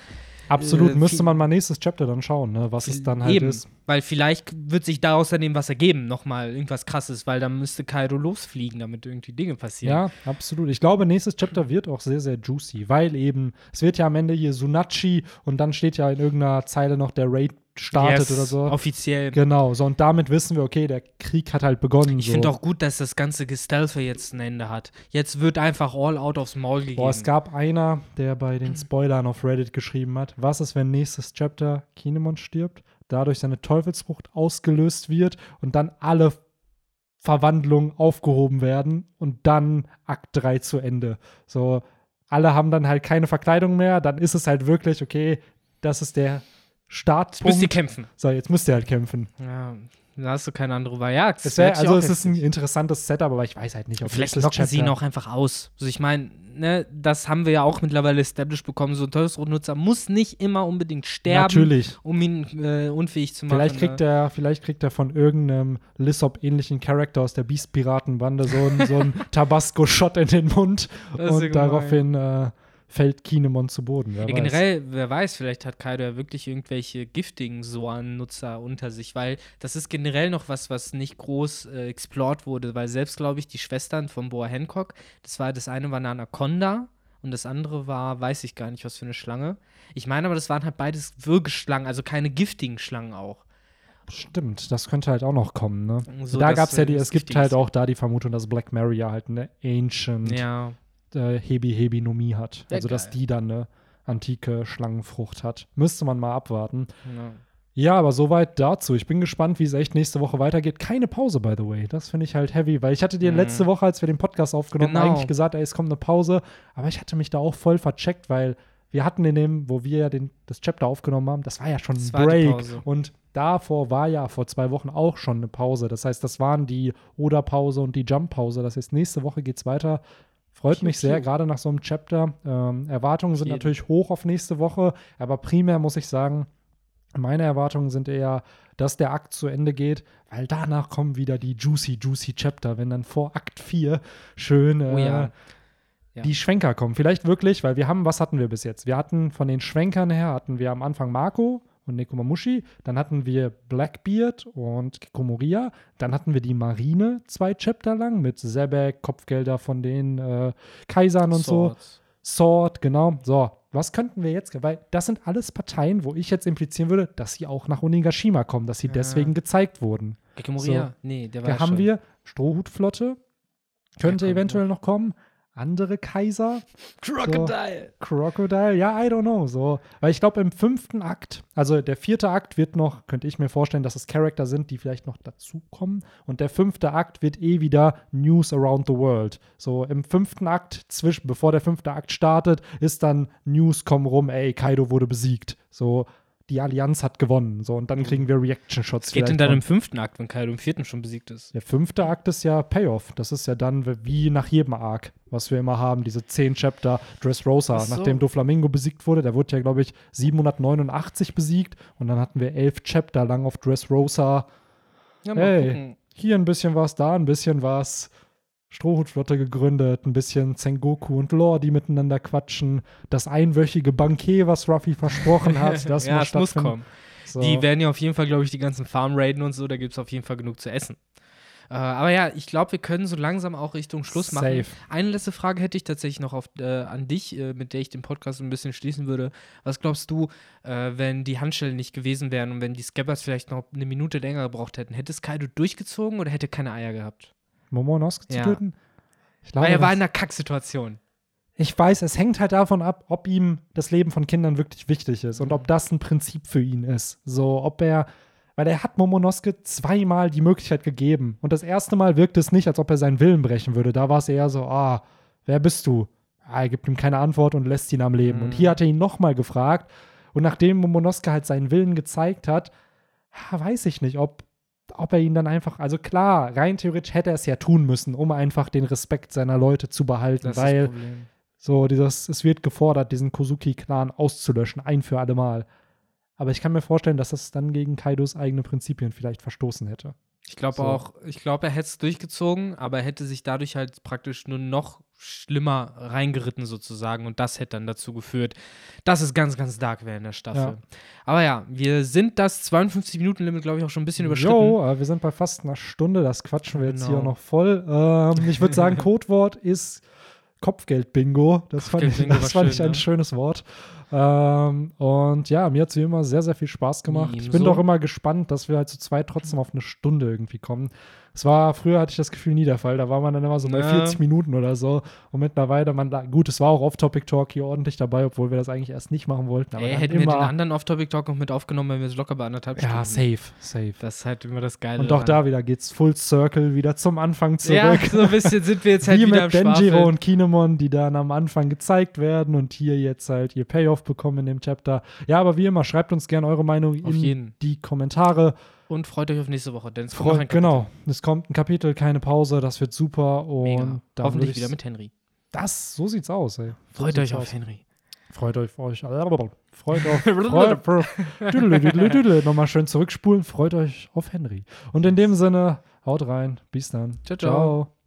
Absolut, äh, müsste man mal nächstes Chapter dann schauen, ne, was es dann halt eben, ist. weil vielleicht wird sich daraus dann eben was ergeben, nochmal irgendwas krasses, weil dann müsste Kaido losfliegen, damit irgendwie Dinge passieren. Ja, absolut. Ich glaube, nächstes Chapter wird auch sehr, sehr juicy, weil eben, es wird ja am Ende hier Sunachi und dann steht ja in irgendeiner Zeile noch, der Raid startet Yes, oder so. Offiziell. Genau, so und damit wissen wir, okay, der Krieg hat halt begonnen. Ich so. finde auch gut, dass das ganze Gestelfe jetzt ein Ende hat. Jetzt wird einfach all out aufs Maul gegeben. Boah, es gab einer, der bei den Spoilern auf Reddit geschrieben hat, was ist, wenn nächstes Chapter Kinemon stirbt, dadurch seine Teufelsfrucht ausgelöst wird und dann alle Verwandlungen aufgehoben werden und dann Akt 3 zu Ende. So, alle haben dann halt keine Verkleidung mehr, dann ist es halt wirklich, okay, das ist der Jetzt müsst ihr Startpunkt. kämpfen. So, jetzt müsst ihr halt kämpfen. Ja, da hast du keine andere Wahl. Ja, das Es wär, also es ist ein interessantes Setup, aber ich weiß halt nicht, ob Vielleicht locken sie ihn Chapter- auch einfach aus. Also ich meine, ne, das haben wir ja auch mittlerweile established bekommen. So ein Teufelsrotnutzer muss nicht immer unbedingt sterben, Natürlich. um ihn äh, unfähig zu machen. Vielleicht kriegt, ne? er, vielleicht kriegt er von irgendeinem Lissop-ähnlichen Charakter aus der Beast-Piratenbande so einen so einen Tabasco-Shot in den Mund und gemein. daraufhin äh, fällt Kinemon zu Boden. Wer Ja, weiß. generell, wer weiß, vielleicht hat Kaido ja wirklich irgendwelche giftigen Soan-Nutzer unter sich, weil das ist generell noch was, was nicht groß äh, explored wurde, weil selbst, glaube ich, die Schwestern von Boa Hancock, das war, das eine war eine Anaconda und das andere war, weiß ich gar nicht, was für eine Schlange. Ich meine aber, das waren halt beides Würgeschlangen, also keine giftigen Schlangen auch. Stimmt, das könnte halt auch noch kommen. Ne? So, da gab es ja die, es gibt halt auch da die Vermutung, dass Black Mary ja halt eine Ancient Ja, äh, Hebi-Hebi-Nomie hat. Ja, also, dass geil. die dann eine antike Schlangenfrucht hat. Müsste man mal abwarten. genau. Ja, aber soweit dazu. Ich bin gespannt, wie es echt nächste Woche weitergeht. Keine Pause, by the way. Das finde ich halt heavy, weil ich hatte dir Mhm. letzte Woche, als wir den Podcast aufgenommen haben, Genau. eigentlich gesagt, ey, es kommt eine Pause. Aber ich hatte mich da auch voll vercheckt, weil wir hatten in dem, wo wir ja den, das Chapter aufgenommen haben, das war ja schon ein Das Break. Und davor war ja vor zwei Wochen auch schon eine Pause. Das heißt, das waren die Oda-Pause und die Jump-Pause. Das heißt, nächste Woche geht's weiter. Freut mich sehr, gerade nach so einem Chapter. Ähm, Erwartungen sind natürlich hoch auf nächste Woche, aber primär muss ich sagen, meine Erwartungen sind eher, dass der Akt zu Ende geht, weil danach kommen wieder die juicy, juicy Chapter, wenn dann vor Akt 4 schön äh, Oh ja. Ja. die Schwenker kommen. Vielleicht wirklich, weil wir haben, was hatten wir bis jetzt? Wir hatten von den Schwenkern her, hatten wir am Anfang Marco und Nekomamushi, dann hatten wir Blackbeard und Kikomoria, dann hatten wir die Marine zwei Chapter lang mit Sebek, Kopfgelder von den äh, Kaisern und so. Swords. Sword, genau. So, was könnten wir jetzt, weil das sind alles Parteien, wo ich jetzt implizieren würde, dass sie auch nach Onigashima kommen, dass sie Ja. deswegen gezeigt wurden. Gekemoria? Nee, der war Da haben schon. wir Strohhutflotte, könnte eventuell noch kommen. Andere Kaiser, Crocodile. Crocodile, ja, I don't know. So, weil ich glaube, im fünften Akt, also der vierte Akt wird noch, könnte ich mir vorstellen, dass es Charakter sind, die vielleicht noch dazukommen. Und der fünfte Akt wird eh wieder News around the world. So, im fünften Akt, zwischen, bevor der fünfte Akt startet, ist dann News kommen rum, ey, Kaido wurde besiegt. So, die Allianz hat gewonnen. So, und dann kriegen wir Reaction-Shots. Was geht dann im fünften Akt, wenn Kaido im vierten schon besiegt ist? der fünfte Akt ist ja Payoff. Das ist ja dann wie nach jedem Arc, was wir immer haben, diese zehn Chapter Dressrosa. So. Nachdem Doflamingo besiegt wurde, der wurde ja, glaube ich, 789 besiegt und dann hatten wir elf Chapter lang auf Dressrosa. Ja, Hey. gucken. Hier ein bisschen was, da ein bisschen was. Strohhutflotte gegründet, ein bisschen Sengoku und Lore, die miteinander quatschen. Das einwöchige Bankier, was Ruffy versprochen hat, das ja, muss es muss kommen. So. Die werden ja auf jeden Fall, glaube ich, die ganzen Farm raiden und so, da gibt es auf jeden Fall genug zu essen. Äh, aber ja, ich glaube, wir können so langsam auch Richtung Schluss machen. Safe. Eine letzte Frage hätte ich tatsächlich noch auf, äh, an dich, äh, mit der ich den Podcast ein bisschen schließen würde. Was glaubst du, äh, wenn die Handschellen nicht gewesen wären und wenn die Scabbers vielleicht noch eine Minute länger gebraucht hätten? Hätte es Kaido durchgezogen oder hätte keine Eier gehabt? Momonosuke zu Ja. töten? Ich glaube, Weil er war in einer Kacksituation. Ich weiß, es hängt halt davon ab, ob ihm das Leben von Kindern wirklich wichtig ist Mhm. und ob das ein Prinzip für ihn ist. So, ob er, weil er hat Momonosuke zweimal die Möglichkeit gegeben. Und das erste Mal wirkt es nicht, als ob er seinen Willen brechen würde. Da war es eher so, ah, wer bist du? Ah, er gibt ihm keine Antwort und lässt ihn am Leben. Mhm. Und hier hat er ihn nochmal gefragt. Und nachdem Momonosuke halt seinen Willen gezeigt hat, ja, weiß ich nicht, ob, ob er ihn dann einfach, also klar, rein theoretisch hätte er es ja tun müssen, um einfach den Respekt seiner Leute zu behalten, Das weil so dieses, es wird gefordert, diesen Kozuki-Clan auszulöschen, ein für alle Mal. Aber ich kann mir vorstellen, dass das dann gegen Kaidos eigene Prinzipien vielleicht verstoßen hätte. Ich glaube So. auch, ich glaube, er hätte es durchgezogen, aber er hätte sich dadurch halt praktisch nur noch schlimmer reingeritten sozusagen und das hätte dann dazu geführt, dass es ganz, ganz dark wäre in der Staffel. Ja. Aber ja, wir sind das 52-Minuten-Limit, glaube ich, auch schon ein bisschen überschritten. Jo, äh, wir sind bei fast einer Stunde, das quatschen wir jetzt Genau. hier noch voll. Ähm, ich würde sagen, Codewort ist Kopfgeld-Bingo. Das fand ich, das fand schön, ich ein ne? schönes Wort. Ähm, und ja, mir hat es wie immer sehr, sehr viel Spaß gemacht. Ich bin Ebenso. doch immer gespannt, dass wir halt zu zweit trotzdem auf eine Stunde irgendwie kommen. Es war, früher hatte ich das Gefühl nie der Fall. Da war man dann immer so bei Ja. 40 Minuten oder so. Und mittlerweile, man gut, es war auch Off-Topic-Talk hier ordentlich dabei, obwohl wir das eigentlich erst nicht machen wollten. Aber Ey, hätten wir immer, den anderen Off-Topic-Talk noch mit aufgenommen, wenn wir es locker bei anderthalb Ja, Stunden. safe, safe. Das ist halt immer das Geile. Und auch da wieder geht's Full Circle wieder zum Anfang zurück. Ja, so ein bisschen sind wir jetzt halt Wie wieder mit Schwafeln. und Kinemon, die dann am Anfang gezeigt werden und hier jetzt halt ihr Payoff bekommen in dem Chapter. Ja, aber wie immer, schreibt uns gerne eure Meinung Auf in jeden. die Kommentare. Und freut euch auf nächste Woche, denn es kommt Kapitel. genau, es kommt ein Kapitel, keine Pause, das wird super. Und Hoffentlich wieder mit Henry. Das, so sieht's aus, ey. So Freut euch auf aus. Henry. Freut euch auf euch. Freut auf. freut. Nochmal schön zurückspulen. Freut euch auf Henry. Und in dem Sinne, haut rein. Bis dann. Ciao, ciao.